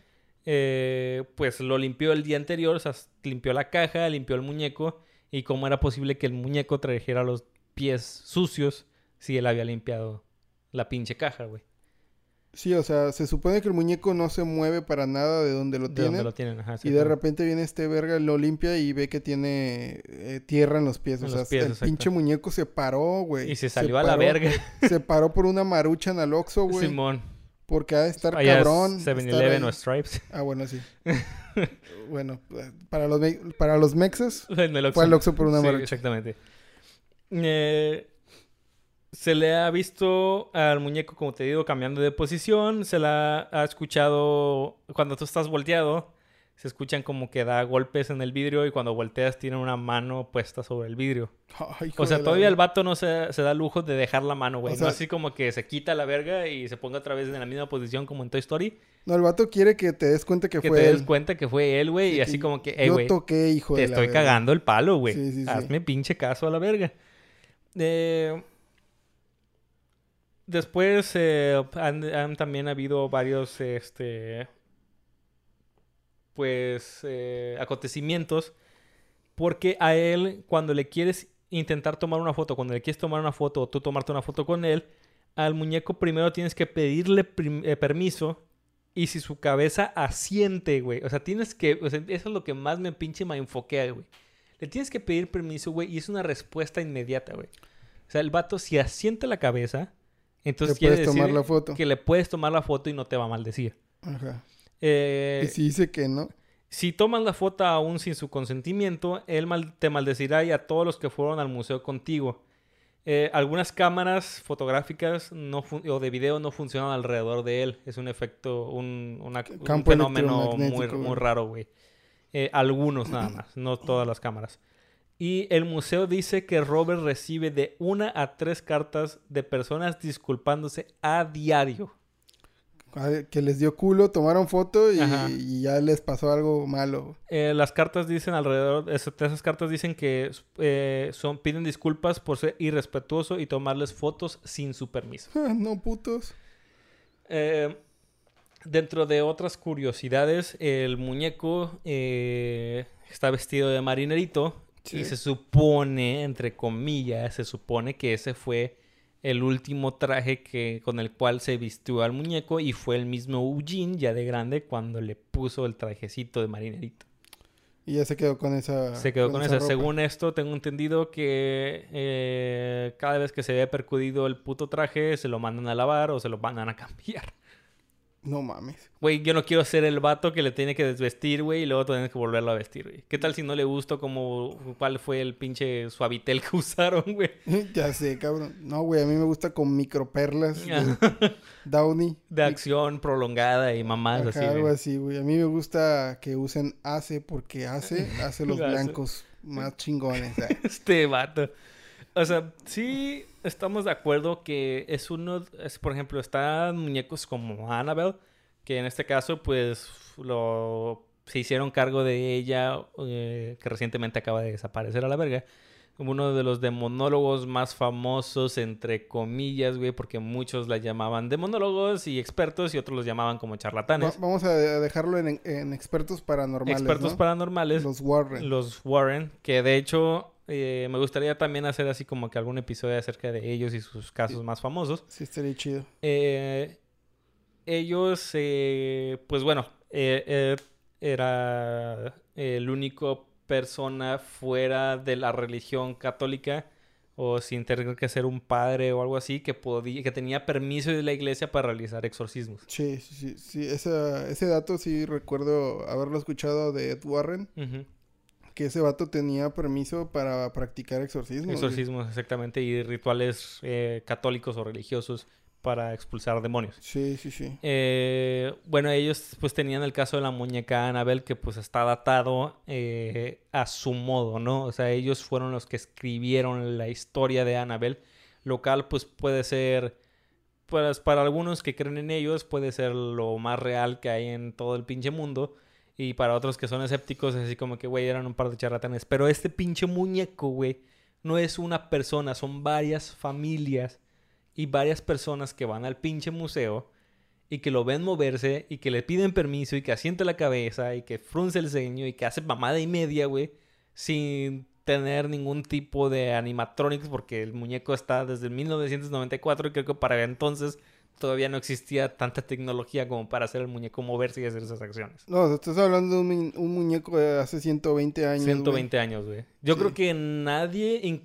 eh, pues lo limpió el día anterior, o sea, limpió la caja, limpió el muñeco y cómo era posible que el muñeco trajera los pies sucios si él había limpiado la pinche caja, güey. Sí, o sea, se supone que el muñeco no se mueve para nada de donde lo De tienen. donde lo tienen, ajá, Y de repente viene este verga, lo limpia y ve que tiene eh, tierra en los pies. En o sea, los pies, el exacto. pinche muñeco se paró, güey. Y se salió a la verga. Se paró por una marucha en el Oxxo, güey. Simón. Porque ha de estar Allá es cabrón. estar 7-Eleven ahí. o Stripes. Ah, bueno, sí. bueno, para los, para los mexas, En el fue al Oxxo por una Sí, marucha. exactamente. Eh, se le ha visto al muñeco, como te digo, cambiando de posición. Se la ha escuchado cuando tú estás volteado. Se escuchan como que da golpes en el vidrio y cuando volteas tiene una mano puesta sobre el vidrio. Ay, O sea, todavía el vato no se, se da lujo de dejar la mano, güey. O no así como que se quita la verga y se ponga otra vez en la misma posición como en Toy Story. No, el vato quiere que te des cuenta que, Que fue te él. des cuenta que fue él, güey. Sí, y así que como que, hey, Yo toqué, hijo te de la estoy verga. cagando el palo, güey. Sí, sí, sí. Hazme pinche caso a la verga. Eh, después eh, han, han también habido varios, este, pues, eh, acontecimientos. Porque a él, cuando le quieres intentar tomar una foto, cuando le quieres tomar una foto o tú tomarte una foto con él, al muñeco primero tienes que pedirle eh, permiso. Y si su cabeza asiente, güey. O sea, tienes que. O sea, eso es lo que más me pinche me enfoquea, güey. Le tienes que pedir permiso, güey, y es una respuesta inmediata, güey. O sea, el vato, si asiente la cabeza, entonces quiere decir tomar la foto. que le puedes tomar la foto y no te va a maldecir. Ajá. Eh, y si dice que no. si tomas la foto aún sin su consentimiento, él mal- te maldecirá y a todos los que fueron al museo contigo. Eh, algunas cámaras fotográficas no o de video no funcionan alrededor de él. Es un efecto, un, una- un Campo fenómeno muy, raro, güey. Eh, algunos nada más, no todas las cámaras. Y el museo dice que Robert recibe de una a tres cartas de personas disculpándose a diario. A ver, Que les dio culo, tomaron foto y, ya les pasó algo malo. Eh, las cartas dicen alrededor, esas, esas cartas dicen que eh, son, piden disculpas por ser irrespetuoso y tomarles fotos sin su permiso. no putos. Eh, dentro de otras curiosidades, el muñeco está vestido de marinerito y se supone, entre comillas, se supone que ese fue el último traje que, con el cual se vistió al muñeco y fue el mismo Eugene, ya de grande, cuando le puso el trajecito de marinerito. Y ya se quedó con esa. Se quedó con, esa. Según esto, tengo entendido que eh, cada vez que se ve percudido el puto traje, se lo mandan a lavar o se lo mandan a cambiar. No mames. Güey, yo no quiero ser el vato que le tiene que desvestir, güey, y luego tener que volverlo a vestir, güey. ¿Qué tal si no le gustó como cuál fue el pinche suavitel que usaron, güey? ya sé, cabrón. No, güey, a mí me gusta con microperlas de Downy. De acción prolongada y mamás así, algo güey. así, güey. A mí me gusta que usen ACE porque ACE hace los blancos más chingones. Este vato. O sea, sí estamos de acuerdo que es uno, es, por ejemplo, están muñecos como Annabelle, que en este caso, pues, lo, se hicieron cargo de ella, eh, que recientemente acaba de desaparecer a la verga. Como uno de los demonólogos más famosos, entre comillas, güey, porque muchos la llamaban demonólogos y expertos y otros los llamaban como Va- charlatanes. vamos a dejarlo en, en expertos paranormales. expertos ¿no? paranormales. Los Warren. Los Warren, que de hecho eh, me gustaría también hacer así como que algún episodio acerca de ellos y sus casos más famosos. Sí, estaría chido. Eh, ellos, eh, pues bueno, eh, era el único persona fuera de la religión católica o sin tener que ser un padre o algo así que podía, que tenía permiso de la iglesia para realizar exorcismos. Sí, sí, sí. Esa, ese dato sí recuerdo haberlo escuchado de Ed Warren. Ujú. Que ese vato tenía permiso para practicar exorcismos. Exorcismos, exactamente, y rituales eh, católicos o religiosos para expulsar demonios. Sí, sí, sí. Eh, bueno, ellos pues tenían el caso de la muñeca Annabelle que pues está datado eh, a su modo, ¿no? O sea, ellos fueron los que escribieron la historia de Annabelle, lo cual pues puede ser, pues para algunos que creen en ellos puede ser lo más real que hay en todo el pinche mundo. Y para otros que son escépticos, es así como que, güey, eran un par de charlatanes. Pero este pinche muñeco, güey, no es una persona, son varias familias y varias personas que van al pinche museo y que lo ven moverse y que le piden permiso y que asiente la cabeza y que frunce el ceño y que hace mamada y media, güey, sin tener ningún tipo de animatronics porque el muñeco está desde 1994 y creo que para entonces todavía no existía tanta tecnología como para hacer el muñeco moverse y hacer esas acciones. No, estás hablando de un, mu- un muñeco de hace 120 años. güey. 120 años, güey. Yo Sí. creo que nadie,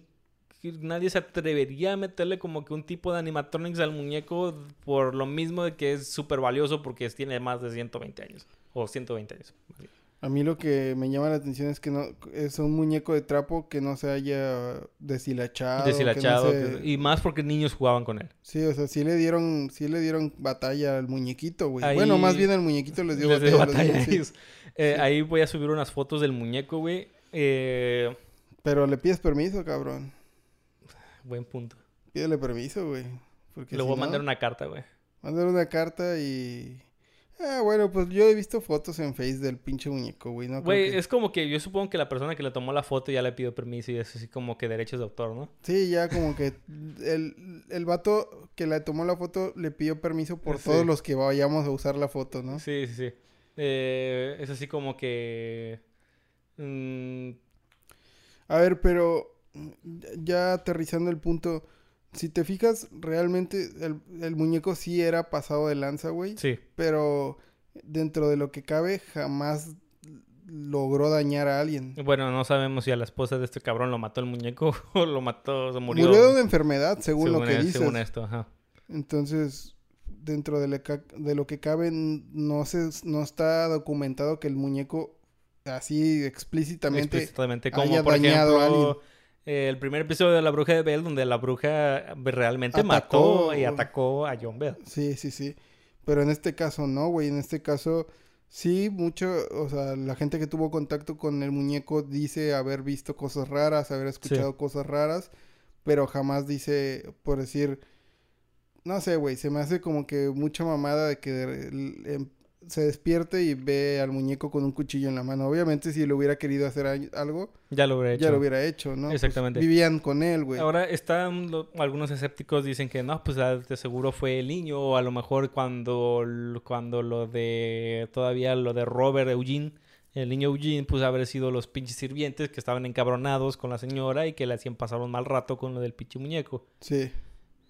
nadie se atrevería a meterle como que un tipo de animatronics al muñeco por lo mismo de que es súper valioso porque tiene más de 120 años. O 120 años. más bien. A mí lo que me llama la atención es que no es un muñeco de trapo que no se haya deshilachado. que no Deshilachado. se- Y más porque niños jugaban con él. Sí, o sea, sí le dieron, sí le dieron batalla al muñequito, güey. Ahí- Bueno, más bien el muñequito les dio Les batalla. los niños, sí. Eh, Sí. Ahí voy a subir unas fotos del muñeco, güey. Eh, Pero le pides permiso, cabrón. buen punto. Pídele permiso, güey. Porque Le si voy a no, mandar una carta, güey. mandar una carta y... Ah, bueno, pues yo he visto fotos en Face del pinche muñeco, güey. No Güey, que- es como que yo supongo que la persona que le tomó la foto ya le pidió permiso y es así como que derechos de autor, ¿no? Sí, ya como que el, el vato que le tomó la foto le pidió permiso por Sí. todos los que vayamos a usar la foto, ¿no? Sí, sí, sí. Eh, es así como que... mm, A ver, pero ya aterrizando el punto, si te fijas, realmente el, el muñeco sí era pasado de lanza, güey. sí. Pero dentro de lo que cabe, jamás logró dañar a alguien. Bueno, no sabemos si a la esposa de este cabrón lo mató el muñeco o lo mató, se murió. Murió, de una enfermedad, según, lo que dices. según esto, ajá. Entonces, dentro de, la de lo que cabe, no, se, no está documentado que el muñeco así explícitamente... Explícitamente, como haya por dañado a ejemplo, alguien. Eh, el primer episodio de La Bruja de Bell, donde la bruja realmente Atacó. mató y atacó a John Bell. Sí, sí, sí. Pero en este caso no, güey. En este caso, sí, mucho, o sea, la gente que tuvo contacto con el muñeco dice haber visto cosas raras, haber escuchado cosas raras, pero jamás dice, por decir, no sé, güey, se me hace como que mucha mamada de que em- se despierte y ve al muñeco con un cuchillo en la mano. Obviamente, si le hubiera querido hacer algo, Ya lo hubiera hecho. ya lo hubiera hecho, ¿no? Pues, Exactamente. vivían con él, güey. Ahora están lo- algunos escépticos dicen que no, pues ah, de seguro fue el niño o a lo mejor cuando cuando lo de todavía lo de Robert Eugene, el niño Eugene, pues haber sido los pinches sirvientes que estaban encabronados con la señora y que le hacían pasar un mal rato con lo del pinche muñeco. Sí.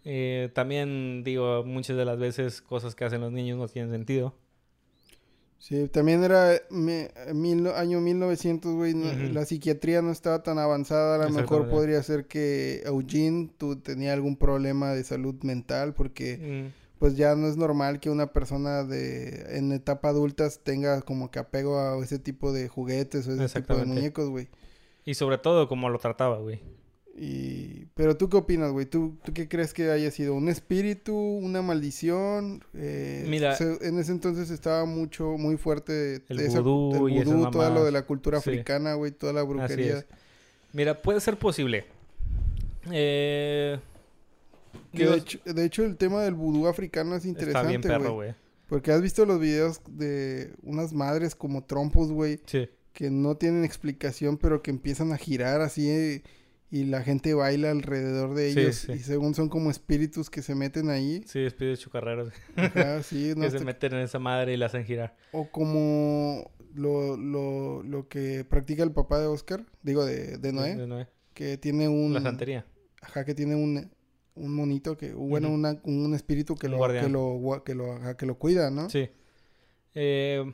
Eh, también digo, muchas de las veces cosas que hacen los niños no tienen sentido. Sí, también era me- mil, año 1900, güey. La psiquiatría no estaba tan avanzada. A lo mejor podría ser que Eugene tú, tenía algún problema de salud mental porque Mm, pues ya no es normal que una persona de en etapa adulta tenga como que apego a ese tipo de juguetes o ese tipo de muñecos, güey. Y sobre todo como lo trataba, güey. Y... Pero tú qué opinas, güey? ¿Tú, ¿Tú qué crees que haya sido? ¿Un espíritu? ¿Una maldición? Eh, Mira- se- en ese entonces estaba mucho, muy fuerte El esa- vudú el y vudú, todo lo de la cultura africana, güey, toda la Así brujería. es. Mira, puede ser posible. Eh, de, hecho, de hecho, el tema del vudú africano es está interesante, bien perro, güey. güey. Porque has visto los videos de unas madres como trompos, güey, Sí. que no tienen explicación, pero que empiezan a girar así eh, y la gente baila alrededor de Sí, ellos. sí. Y según son como espíritus que se meten ahí. Sí, espíritus chucarreros Ajá, sí, no que se meten en esa madre y la hacen girar. O como lo, lo, lo que practica el papá de Oscar, digo de, de Noé, De Noé. que tiene un... La santería. Ajá, que tiene un, un monito que, bueno, Ujú. una- un espíritu que lo, guardián. que lo, que lo, ajá, que lo cuida, ¿no? Sí. Eh,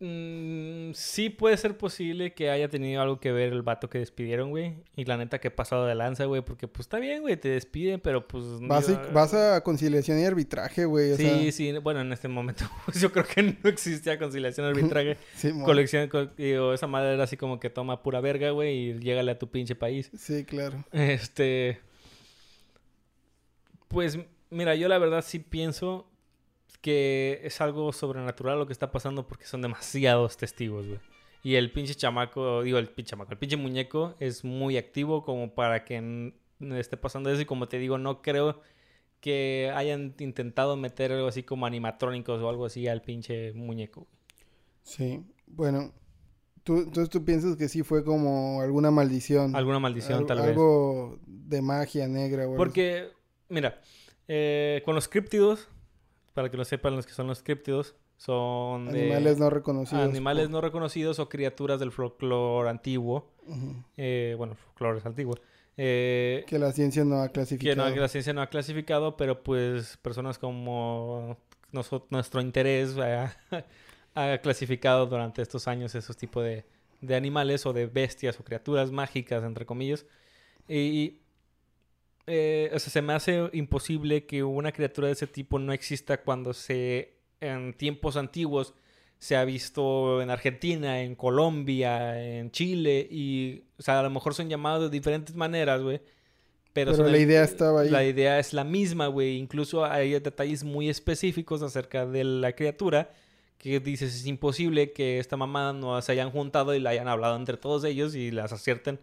mm, sí puede ser posible que haya tenido algo que ver el vato que despidieron, güey. Y la neta que he pasado de lanza, güey. Porque pues está bien, güey. Te despiden, pero pues... Vas, digo, a, vas a conciliación y arbitraje, güey. Sí, sea, sí. Bueno, en este momento pues, yo creo que no existía conciliación arbitraje. sí, Colección, co- digo, esa madre era así como que toma pura verga, güey, y llégale a tu pinche país. sí, claro. Este. Pues, mira, yo la verdad sí pienso que es algo sobrenatural lo que está pasando porque son demasiados testigos, güey. Y el pinche chamaco, digo, el pinche chamaco, el pinche muñeco es muy activo como para que esté pasando eso. Y como te digo, no creo que hayan intentado meter algo así como animatrónicos o algo así al pinche muñeco. Sí, bueno. Tú, entonces tú piensas que sí fue como alguna maldición. Alguna maldición, Al- tal vez. Algo de magia negra, güey. Porque, mira, eh, con los críptidos, para que lo sepan los que son los críptidos, son Animales no reconocidos. animales no reconocidos o criaturas del folclore antiguo. Ujú. eh, bueno, el folclore es antiguo. eh, Que la ciencia no ha que, clasificado. no- que la ciencia no ha clasificado, pero pues personas como noso- nuestro interés ha, ha clasificado durante estos años esos tipos de, de animales o de bestias o criaturas mágicas, entre comillas. Y, eh, o sea, se me hace imposible que una criatura de ese tipo no exista cuando se, en tiempos antiguos, se ha visto en Argentina, en Colombia, en Chile, y, o sea, a lo mejor son llamados de diferentes maneras, güey. Pero, la el- idea estaba ahí. La idea es la misma, güey. Incluso hay detalles muy específicos acerca de la criatura que dices es imposible que esta mamada no se hayan juntado y la hayan hablado entre todos ellos y las acierten.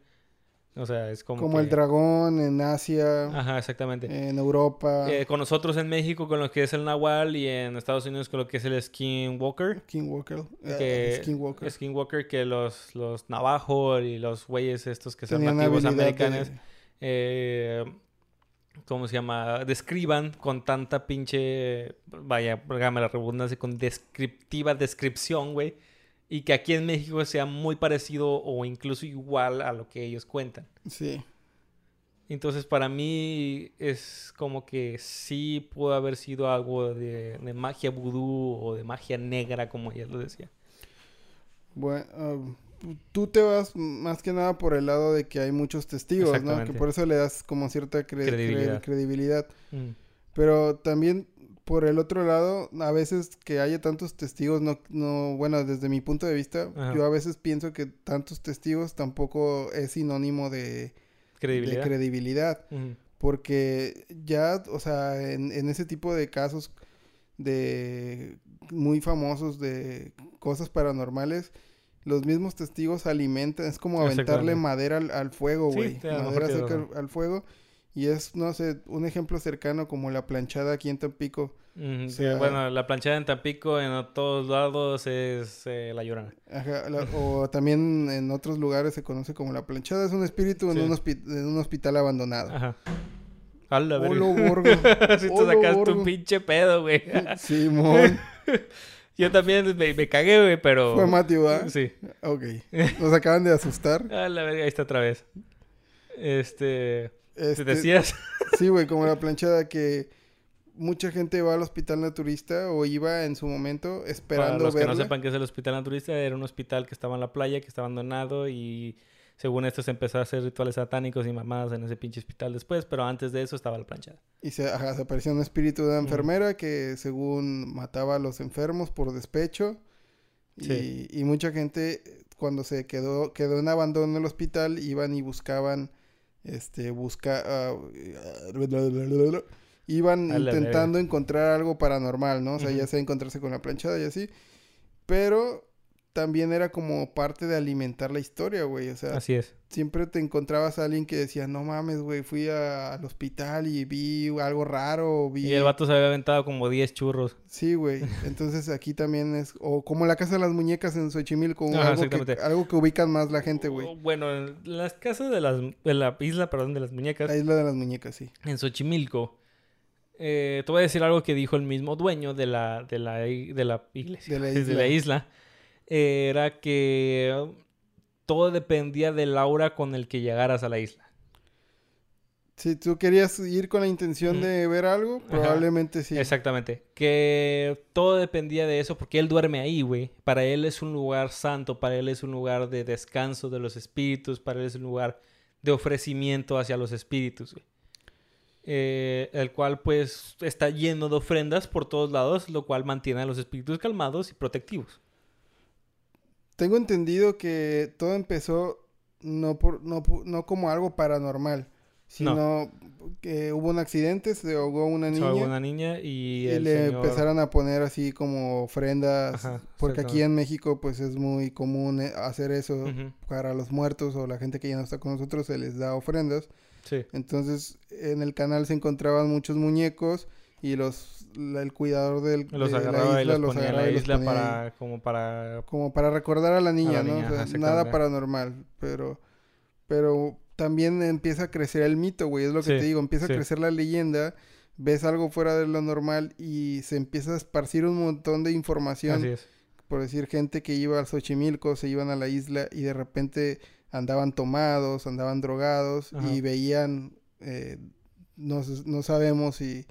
O sea, es como Como que- el dragón en Asia, Ajá, exactamente. en Europa, Eh, con nosotros en México con lo que es el Nahual y en Estados Unidos con lo que es el Skinwalker. Skinwalker. eh, Que, Skinwalker. Skinwalker, que los, los Navajo y los güeyes estos que son nativos de- americanos, eh, ¿cómo se llama? Describan con tanta pinche, vaya, hágame la redundancia, con descriptiva descripción, güey. Y que aquí en México sea muy parecido o incluso igual a lo que ellos cuentan. Sí. Entonces, para mí es como que sí pudo haber sido algo de, de magia vudú o de magia negra, como ella lo decía. Bueno, um, tú te vas más que nada por el lado de que hay muchos testigos, ¿no? Que por eso le das como cierta cre- cre- Credibilidad. credibilidad. Mm. Pero también por el otro lado, a veces que haya tantos testigos, no, no, bueno, desde mi punto de vista, Ajá. yo a veces pienso que tantos testigos tampoco es sinónimo de Credibilidad. de credibilidad. Porque ya, o sea, en, en ese tipo de casos de muy famosos de cosas paranormales, los mismos testigos alimentan, es como aventarle madera al, al fuego, güey. madera seca al fuego. Y es, no sé, un ejemplo cercano como la planchada aquí en Tampico. O sea- bueno, la planchada en Tampico en todos lados es eh, la llorona. Ajá, la- o también en otros lugares se conoce como la planchada. Es un espíritu Sí. en, un hospi- en un hospital abandonado. Ajá. A la verga. Olo borgo. si te sacaste borgo. un pinche pedo, güey. Simón. Yo también me, me cagué, güey, pero... Fue Mati, ¿verdad? Sí. Ok. Nos acaban de asustar. A la verga, ahí está otra vez. Este... Este, ¿Te decías? Sí, güey, como la planchada que mucha gente va al hospital naturista o iba en su momento Para esperando los que no sepan qué es el hospital naturista, era un hospital que estaba en la playa, que está abandonado y según esto se empezó a hacer rituales satánicos y mamadas en ese pinche hospital después, pero antes de eso estaba la planchada. Y se, ajá, se apareció un espíritu de enfermera que según mataba a los enfermos por despecho. Y, Sí. y mucha gente cuando se quedó, quedó en abandono el hospital iban y buscaban, este, busca, ah, iban intentando encontrar algo paranormal, ¿no? O sea, ya sea encontrarse con la planchada y así. Pero también era como parte de alimentar la historia, güey. O sea, Así es. siempre te encontrabas a alguien que decía, no mames, güey, fui a- al hospital y vi algo raro, vi... Y el vato se había aventado como 10 churros. Sí, güey. Entonces aquí también es, o como la casa de las muñecas en Xochimilco, Ajá, algo, que, exactamente. algo que ubican más la gente, güey. Oh, Bueno, en las casas de, las, de la isla, perdón, de las muñecas, La isla de las muñecas, sí. en Xochimilco, eh, te voy a decir algo que dijo el mismo dueño de la, de la, de la iglesia, De la de la isla. Era que todo dependía del aura con el que llegaras a la isla. Si tú querías ir con la intención de ver algo, Ajá. probablemente sí. Exactamente. Que todo dependía de eso porque él duerme ahí, güey. Para él es un lugar santo, para él es un lugar de descanso de los espíritus, para él es un lugar de ofrecimiento hacia los espíritus, güey. Eh, el cual pues está lleno de ofrendas por todos lados, lo cual mantiene a los espíritus calmados y protectivos. Tengo entendido que todo empezó no por no, no como algo paranormal, sino que hubo un accidente, se ahogó una Se niña ahogó una niña y, y el le señor- empezaron a poner así como ofrendas, Ajá, porque aquí en México pues es muy común eh, hacer eso para los muertos o la gente que ya no está con nosotros se les da ofrendas. Sí. Entonces en el canal se encontraban muchos muñecos y los la- el cuidador del, Los de agarraba y los ponía en agarraba la los isla ahí. para, como para... como para recordar a la niña, la ¿no? niña, O sea, ajá, nada paranormal, pero pero también empieza a crecer el mito, güey, es lo que Sí, te digo, empieza sí. a crecer la leyenda, ves algo fuera de lo normal y se empieza a esparcir un montón de información, Así es. por decir gente que iba al Xochimilco, se iban a la isla y de repente andaban tomados, andaban drogados Ajá. y veían eh, no, no sabemos si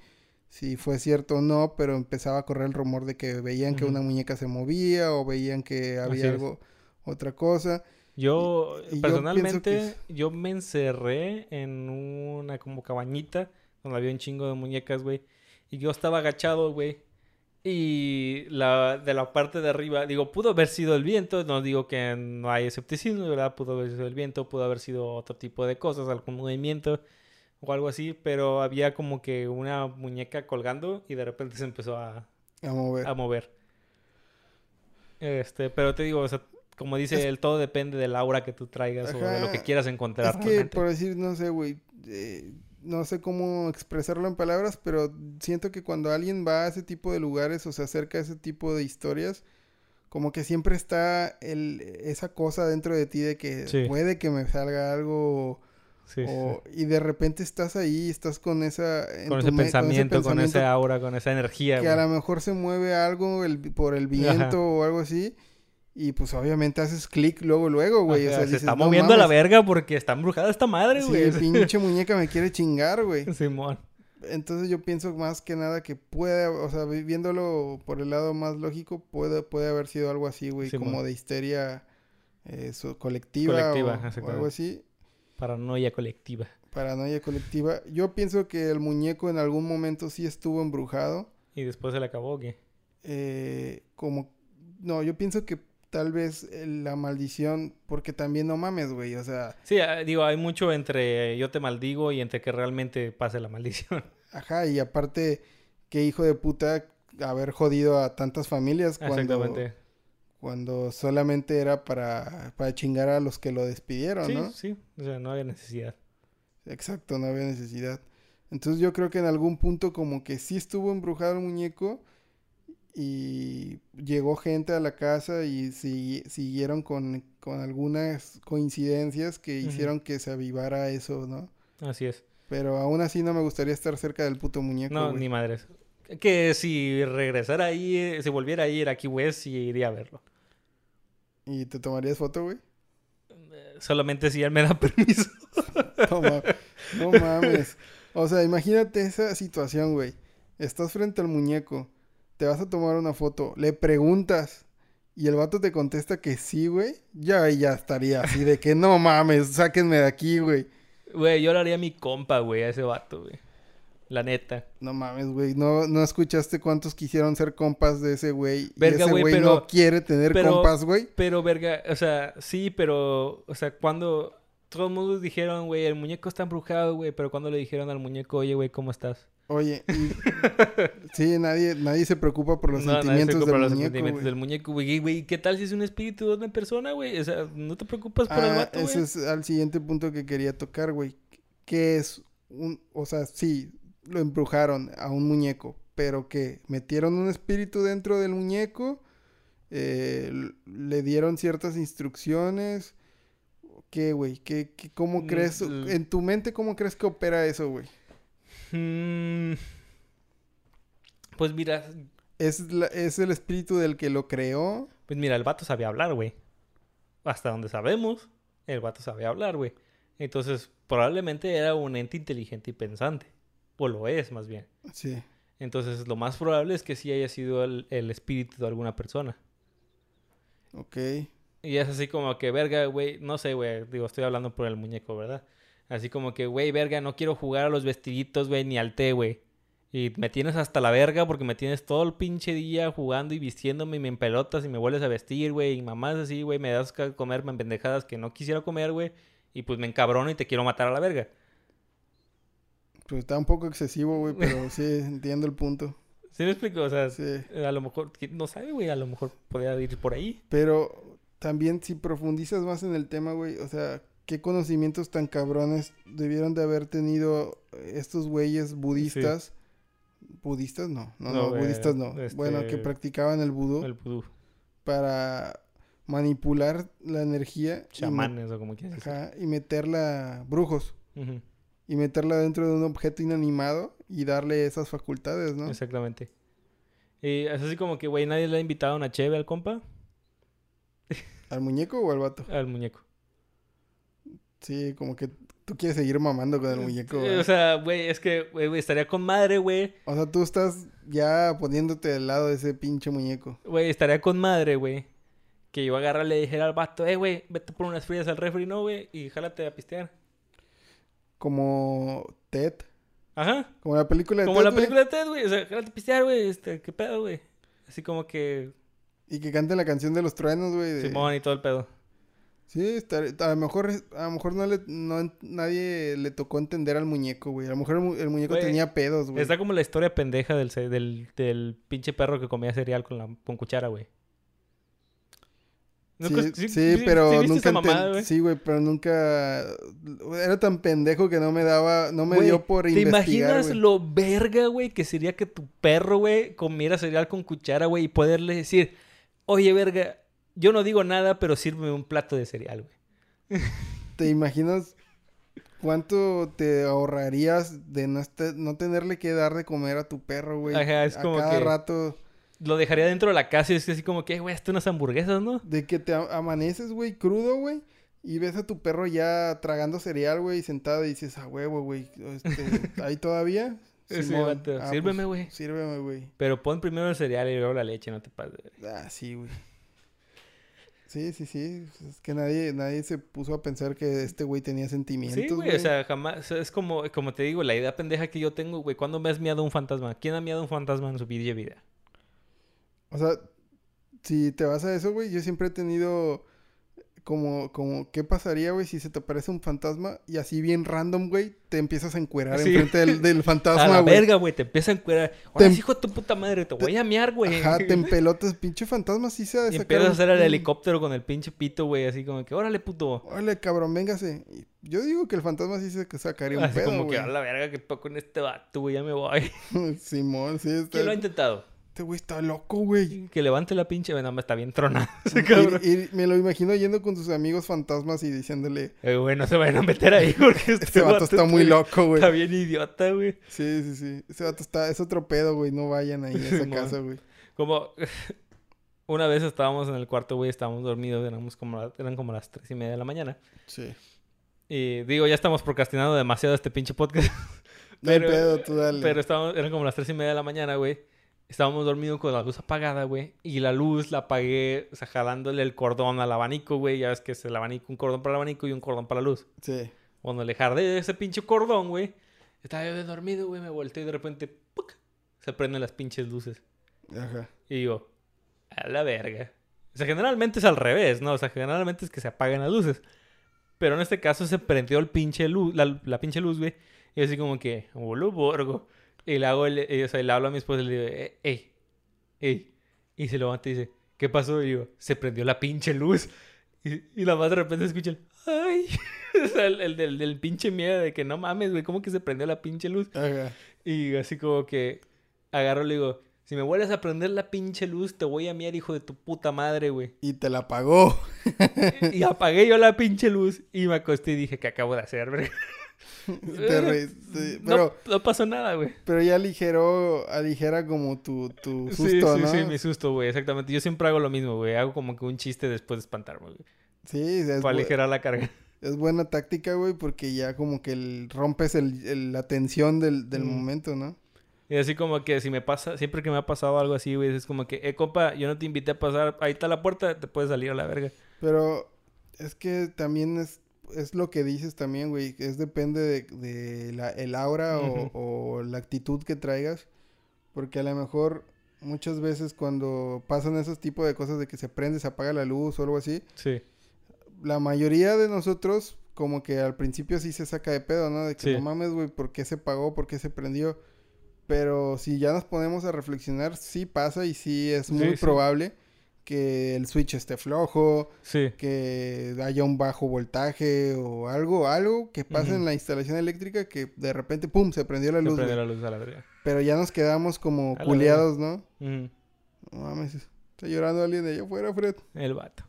si fue cierto o no, pero empezaba a correr el rumor de que veían que una muñeca se movía o veían que había algo, otra cosa. Yo, Y- y yo personalmente, pienso yo, me encerré en una como cabañita donde había un chingo de muñecas, güey. Y yo estaba agachado, güey. Y la, de la parte de arriba, digo, pudo haber sido el viento, no digo que no hay escepticismo, ¿verdad? Pudo haber sido el viento, pudo haber sido otro tipo de cosas, algún movimiento o algo así, pero había como que una muñeca colgando y de repente se empezó a, A mover. a mover. Este, pero te digo, o sea, como dice Es- él, todo depende del aura que tú traigas o de lo que quieras encontrar. es que realmente. por decir, no sé, güey, eh, no sé cómo expresarlo en palabras, pero siento que cuando alguien va a ese tipo de lugares o se acerca a ese tipo de historias, como que siempre está el, esa cosa dentro de ti de que Sí. puede que me salga algo Sí, sí. y de repente estás ahí, estás con esa Con ese, me- pensamiento, con ese pensamiento aura, con esa energía. que a lo mejor se mueve algo el- por el viento o algo así y pues obviamente haces clic luego luego, güey, o sea, se dices, está "No moviendo a la verga porque está embrujada esta madre, Sí, güey. pinche muñeca me quiere chingar, güey. Simón. Entonces yo pienso más que nada que puede, o sea, vi- viéndolo por el lado más lógico, puede, puede haber sido algo así, güey, Simón. como de histeria eh, colectiva, Colectiva, o- o, algo así, Paranoia colectiva. paranoia colectiva. Yo pienso que el muñeco en algún momento sí estuvo embrujado, ¿Y después se le acabó o qué? Eh, como... No, yo pienso que tal vez eh, la maldición, porque también no mames, güey, o sea... Sí, ah, digo, hay mucho entre yo te maldigo y entre que realmente pase la maldición. Ajá, y aparte, qué hijo de puta haber jodido a tantas familias cuando, Exactamente. Cuando solamente era para, para chingar a los que lo despidieron, Sí, ¿no? sí, o sea, no había necesidad. Exacto, no había necesidad. Entonces yo creo que en algún punto como que sí estuvo embrujado el muñeco y llegó gente a la casa y si- siguieron con, con algunas coincidencias que hicieron que se avivara eso, ¿no? Así es. Pero aún así no me gustaría estar cerca del puto muñeco, No, ni madres. Que si regresara ahí, eh, si volviera a ir aquí West, sí iría a verlo. ¿Y te tomarías foto, güey? Solamente si él me da permiso. No, ma- no mames. O sea, imagínate esa situación, güey. Estás frente al muñeco, te vas a tomar una foto, le preguntas y el vato te contesta que sí, güey. Ya, ya estaría así de que no mames, sáquenme de aquí, güey. Güey, yo le haría a mi compa, güey, a ese vato, güey. La neta. No mames, güey. No, no escuchaste cuántos quisieron ser compas de ese güey. Verga, ese güey, pero- no quiere tener pero- compas, güey. Pero, verga, o sea, sí, pero, o sea, cuando todo el mundo dijeron, güey, el muñeco está embrujado, güey, pero cuando le dijeron al muñeco, oye, güey, ¿cómo estás? Oye, y- sí, nadie, nadie se preocupa por los No, nadie se sentimientos del los muñeco, sentimientos güey. del muñeco, güey. ¿qué tal si es un espíritu de una persona, güey? O sea, no te preocupas por el Ah, vato, ese es al siguiente punto que quería tocar, güey. ¿Qué es un, o sea, sí, lo embrujaron a un muñeco, pero que metieron un espíritu dentro del muñeco, eh, le dieron ciertas instrucciones. ¿Qué, güey? ¿Qué, qué- cómo Mm, crees? En tu mente, ¿cómo crees que opera eso, güey? Mm, Pues mira, ¿Es, la- ¿Es el espíritu del que lo creó? pues mira, el vato sabía hablar, güey. Hasta donde sabemos, el vato sabía hablar, güey. Entonces, probablemente era un ente inteligente y pensante. O lo es, más bien. Sí. Entonces, lo más probable es que sí haya sido el, el espíritu de alguna persona. Ok. Y es así como que, verga, güey, no sé, güey, digo, estoy hablando por el muñeco, ¿verdad? Así como que, güey, verga, no quiero jugar a los vestiditos, güey, ni al té, güey. Y me tienes hasta la verga porque me tienes todo el pinche día jugando y vistiéndome y me empelotas y me vuelves a vestir, güey. Y mamás así, güey, me das a comer pendejadas que no quisiera comer, güey. Y pues me encabrono y te quiero matar a la verga. Pues está un poco excesivo, güey, pero sí, entiendo el punto. ¿Sí me explico? O sea, Sí. a lo mejor, no sabe, güey, a lo mejor podría ir por ahí. Pero también si profundizas más en el tema, güey, o sea, ¿qué conocimientos tan cabrones debieron de haber tenido estos güeyes budistas? ¿Budistas? No, no, no, budistas no. este- Bueno, que practicaban el vudú El vudú. para manipular la energía Chamanes o como quieras decir. ajá, y meterla, brujos, y meterla dentro de un objeto inanimado y darle esas facultades, ¿no? Exactamente. Y es así como que, güey, nadie le ha invitado a una cheve al compa, ¿Al muñeco o al vato? al muñeco. Sí, como que tú quieres seguir mamando con el muñeco. Eh, güey. O sea, güey, es que, güey, estaría con madre, güey. O sea, tú estás ya poniéndote del lado de ese pinche muñeco. Güey, estaría con madre, güey. Que yo agarra y dijera al vato, eh, güey, vete por unas frías al refri, ¿no, güey? Y jálate a pistear. Como Ted. Ajá. Como la película de Como Ted, la güey, película de Ted, güey. O sea, a pistear, güey. Este, ¿qué pedo, güey? Así como que Y que cante la canción de los truenos, güey. de- Simón y todo el pedo. Sí, estar- a lo mejor, a lo mejor no le, no, nadie le tocó entender al muñeco, güey. A lo mejor el, mu- el muñeco Güey, tenía pedos, güey. Está como la historia pendeja del, del, del pinche perro que comía cereal con, la, con cuchara, güey. Sí, Nunca- sí, sí pero nunca mamada? Sí, güey, pero nunca era tan pendejo que no me daba, no me dio por ¿Te investigar, imaginas güey. lo verga, güey, que sería que tu perro, güey, comiera cereal con cuchara, güey, y poderle decir, oye, verga, yo no digo nada, pero sírveme un plato de cereal, güey? ¿Te imaginas cuánto te ahorrarías de no, no tenerle que dar de comer a tu perro, güey? Ajá, es a como cada que- rato Lo dejaría dentro de la casa y es así como que, güey, hazte unas hamburguesas, ¿no? de que te amaneces, güey, crudo, güey, y ves a tu perro ya tragando cereal, güey, sentado y dices, "A huevo, güey, este, ahí todavía." Simón. "Ah, sírveme, pues, güey." Sírveme, güey. Pero pon primero el cereal y luego la leche, no te pases. Ah, sí, güey. Sí, sí, sí. Es que nadie, nadie se puso a pensar que este güey tenía sentimientos. Sí, güey, o sea, jamás. Es como, como te digo, la idea pendeja que yo tengo, güey. ¿Cuándo me has miado un fantasma? ¿Quién ha miado un fantasma en su vida vida? O sea, si te vas a eso, güey, yo siempre he tenido como, como, ¿qué pasaría, güey, si se te aparece un fantasma y así bien random, güey, te empiezas a encuerar Sí. enfrente del, del fantasma, a la güey? verga, güey, te empieza a encuerar. Ahora Te- hijo de tu puta madre, te voy a mear, güey. Ajá, te empelotas, pinche fantasma, sí se ha de Y sacar empiezas a hacer el helicóptero con el pinche pito, güey, así como que, órale, puto. Órale, cabrón, véngase. Yo digo que el fantasma sí se sacaría un Así pedo, como güey. que, a la verga, que toco en este vato, güey, ya me voy. Simón, sí, está... ¿Quién lo ha intentado? Este güey está loco, güey. Que levante la pinche... Me está bien tronado ese cabrón. Y, y me lo imagino yendo con sus amigos fantasmas y diciéndole, Eh, güey, no se vayan a meter ahí porque este, este vato está muy loco, güey. Está bien idiota, güey. Sí, sí, sí. Ese vato está, es otro pedo, güey. No vayan ahí a esa casa, güey. Como una vez estábamos en el cuarto, güey, estábamos dormidos, éramos como, eran como las tres y media de la mañana. Sí. Y digo, ya estamos procrastinando demasiado este pinche podcast. No Pero- pedo, tú dale. Pero estábamos, eran como las tres y media de la mañana, güey. Estábamos dormidos con la luz apagada, güey. Y la luz la apagué, o sea, jalándole el cordón al abanico, güey. Ya ves que es el abanico, un cordón para el abanico y un cordón para la luz. Sí. Cuando le jardé ese pinche cordón, güey. Estaba yo bien dormido, güey. Me volteé y de repente, ¡puc! se prenden las pinches luces. Ajá. Y digo, a la verga. O sea, generalmente es al revés, ¿no? O sea, generalmente es que se apagan las luces. Pero en este caso se prendió el pinche luz, la, la pinche luz, güey. Y así como que, boludo, borgo. Y le hago, el, eh, o sea, le hablo a mi esposa y le digo, "Eh, ey, ey. Y se levanta y dice, ¿qué pasó? Y digo, se prendió la pinche luz. Y, y la más de repente escucha el, ay. o sea, el, el del, del pinche miedo de que no mames, güey, ¿cómo que se prendió la pinche luz? Ajá. Y así como que agarro y le digo, si me vuelves a prender la pinche luz, te voy a miar, hijo de tu puta madre, güey. Y te la pagó. y apagué yo la pinche luz y me acosté y dije, ¿qué acabo de hacer, güey? Te re- sí, Pero, No, no pasó nada, güey. pero ya aligeró, aligera como tu, tu Sí, susto, sí, ¿no? sí, mi susto, güey, exactamente. Yo siempre hago lo mismo, güey. Hago como que un chiste después de espantarme, güey. Sí, Para aligerar la carga. es buena táctica, güey, porque ya como que el- rompes el, el- la tensión del, del Mm. momento, ¿no? Y así como que si me pasa, siempre que me ha pasado algo así, güey, es como que, eh, compa, yo no te invité a pasar, ahí está la puerta, te puedes salir a la verga. Pero es que también es, es lo que dices también, güey. Es depende de, de la, el aura o- o, la actitud que traigas. Porque a lo mejor muchas veces cuando pasan esos tipos de cosas de que se prende, se apaga la luz o algo así, Sí, la mayoría de nosotros como que al principio sí se saca de pedo, ¿no? De que Sí. no mames, güey, ¿por qué se pagó? ¿Por qué se prendió? Pero si ya nos ponemos a reflexionar, sí pasa y sí es muy Sí, sí. Que el switch esté flojo, sí. que haya un bajo voltaje o algo, algo que pase en la instalación eléctrica que de repente, pum, se prendió la Se luz, prende güey. la luz a la verga. Pero ya nos quedamos como A culiados, ¿no? Ujú. No mames, está llorando alguien de allá afuera, Fred. El vato.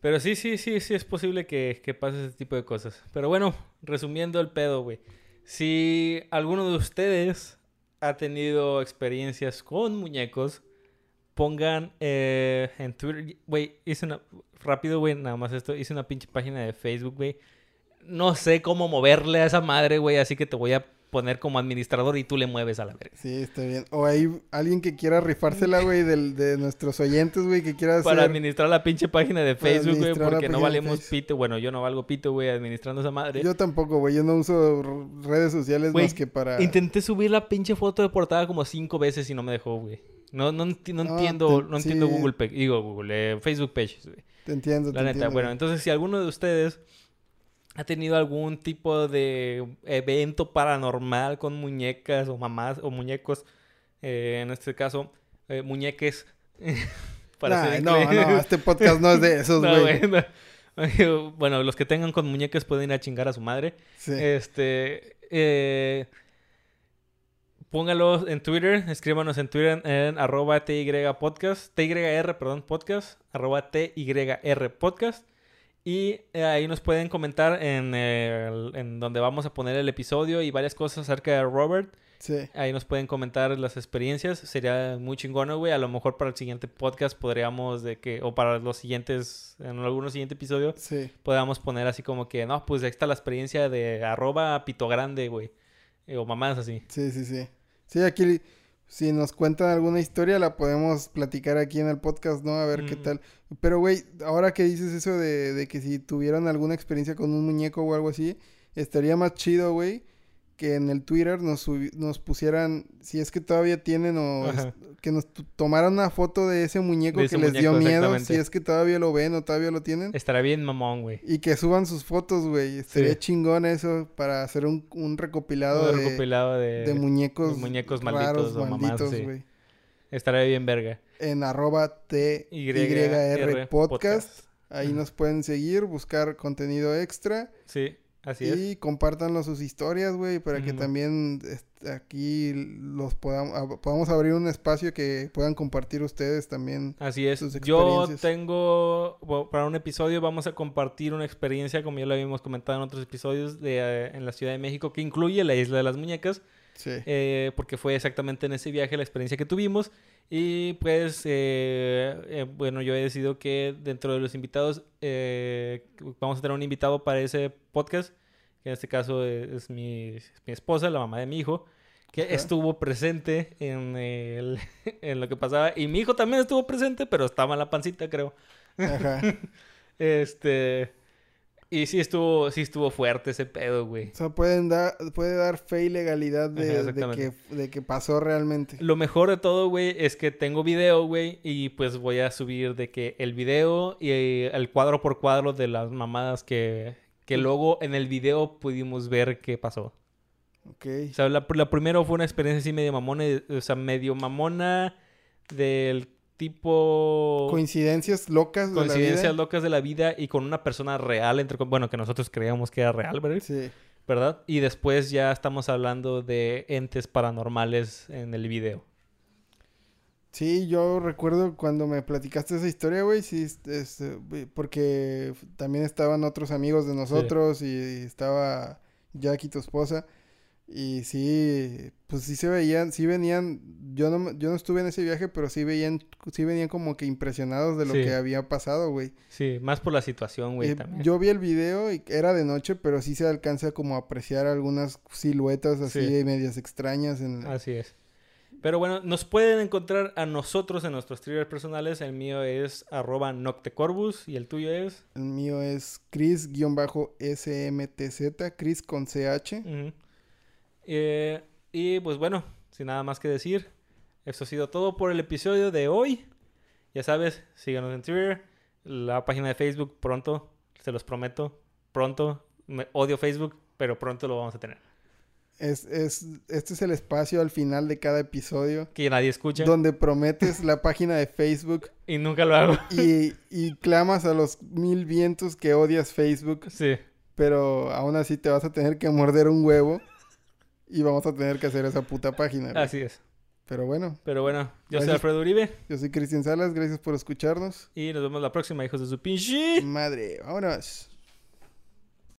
Pero sí, sí, sí, sí es posible que, que pase ese tipo de cosas. Pero bueno, resumiendo el pedo, güey. Si alguno de ustedes ha tenido experiencias con muñecos, pongan eh, en Twitter. Güey, hice una. Rápido, güey, nada más esto. Hice una pinche página de Facebook, güey. No sé cómo moverle a esa madre, güey, así que te voy a poner como administrador y tú le mueves a la verga. Sí, está bien. O hay alguien que quiera rifársela, güey, del, de nuestros oyentes, güey, que quiera hacer... Para administrar la pinche página de Facebook, güey, porque no de valemos pito. Bueno, yo no valgo pito, güey, administrando esa madre. Yo tampoco, güey, yo no uso redes sociales Güey, más que para... Intenté subir la pinche foto de portada como cinco veces y no me dejó, güey. No, no, no Ah, entiendo, te- no entiendo sí. Google, Page- digo Google, eh, Facebook Pages, güey. Te entiendo, La te neta, entiendo, bueno, entonces si alguno de ustedes ha tenido algún tipo de evento paranormal con muñecas o mamás o muñecos, eh, en este caso, eh, muñeques. para Nah, ser no, no, este podcast no es de esos, No, güey. güey, no. Bueno, los que tengan con muñecas pueden ir a chingar a su madre. Sí. Este. eh, póngalos en Twitter. Escríbanos en Twitter en arroba TY podcast. TYR, perdón, podcast. Arroba TYR podcast. Y eh, ahí nos pueden comentar en, el- en donde vamos a poner el episodio y varias cosas acerca de Robert. sí. Ahí nos pueden comentar las experiencias. Sería muy chingón, güey. A lo mejor para el siguiente podcast podríamos de que, o para los siguientes, en algunos siguientes episodios, Sí. podamos poner así como que, no, pues ahí está la experiencia de arroba pito grande, güey. Eh, o mamás así. Sí, sí, sí. Sí, aquí si nos cuentan alguna historia, la podemos platicar aquí en el podcast, ¿no? A ver qué Mm. tal. Pero, güey, ahora que dices eso de, de que si tuvieran alguna experiencia con un muñeco o algo así, estaría más chido, güey, que en el Twitter nos, nos pusieran, si es que todavía tienen o Ajá. que nos tomaran una foto de ese muñeco De que les dio miedo, si es que todavía lo ven o todavía lo tienen. Estará bien mamón, güey. Y que suban sus fotos, güey. Sí. chingón eso para hacer un, un recopilado Un de, recopilado de, de muñecos, de muñecos raros, malditos o mamados, malditos, sí. güey. Estará bien verga. En arroba TYR podcast. Ahí nos pueden seguir, buscar contenido extra. Sí, así es. y compártanlo sus historias, güey, para que también este, aquí los podamos, podamos abrir un espacio que puedan compartir ustedes también. Así es. sus Yo tengo, bueno, para un episodio vamos a compartir una experiencia, como ya lo habíamos comentado en otros episodios, de, eh, en la Ciudad de México, que incluye la Isla de las Muñecas, Sí. eh, porque fue exactamente en ese viaje la experiencia que tuvimos. Y pues, eh, eh, bueno, yo he decidido que dentro de los invitados, eh, vamos a tener un invitado para ese podcast, que en este caso es, es mi, mi esposa, la mamá de mi hijo, que estuvo presente en, el- en lo que pasaba. Y mi hijo también estuvo presente, pero estaba en la pancita, creo. Ajá. Este... Y sí estuvo, sí estuvo fuerte ese pedo, güey. O sea, pueden dar, puede dar fe y legalidad de, Ajá, de exactamente. que, de que pasó realmente. Lo mejor de todo, güey, es que tengo video, güey, y pues voy a subir de que el video y eh, el cuadro por cuadro de las mamadas que, que luego en el video pudimos ver qué pasó. Ok. O sea, la, la primero fue una experiencia así medio mamona, o sea, medio mamona del tipo... Coincidencias locas de la coincidencias vida. locas de la vida y con una persona real, entre, bueno, que nosotros creíamos que era real, ¿verdad? Sí. ¿verdad? Y después ya estamos hablando de entes paranormales en el video. Sí, yo recuerdo cuando me platicaste esa historia, güey, sí, eh, porque también estaban otros amigos de nosotros y estaba Jackie, tu esposa, y sí, pues sí se veían, sí venían, yo no, yo no estuve en ese viaje, pero sí veían, sí venían como que impresionados de lo Sí. que había pasado, güey. Sí, más por la situación, güey, Eh, también. yo vi el video y era de noche, pero sí se alcanza como a apreciar algunas siluetas así Sí. medias extrañas en... Así es. Pero bueno, nos pueden encontrar a nosotros en nuestros thrillers personales. El mío es arroba noctecorbus y el tuyo es... El mío es Chris-SMTZ, Chris con CH. Ujú. Eh, y pues bueno, sin nada más que decir, esto ha sido todo por el episodio de hoy. Ya sabes, síganos en Twitter, la página de Facebook pronto, se los prometo, pronto. Me odio Facebook, pero pronto lo vamos a tener. Es, es, este es el espacio al final de cada episodio Que nadie escucha donde prometes la página de Facebook y nunca lo hago. y, y clamas a los mil vientos que odias Facebook, Sí, pero aún así te vas a tener que morder un huevo y vamos a tener que hacer esa puta página. güey. así es. Pero bueno, Pero bueno, yo soy. Alfredo Uribe yo soy Cristian Salas, gracias por escucharnos. y nos vemos la próxima, hijos de su pinche. Madre, vámonos.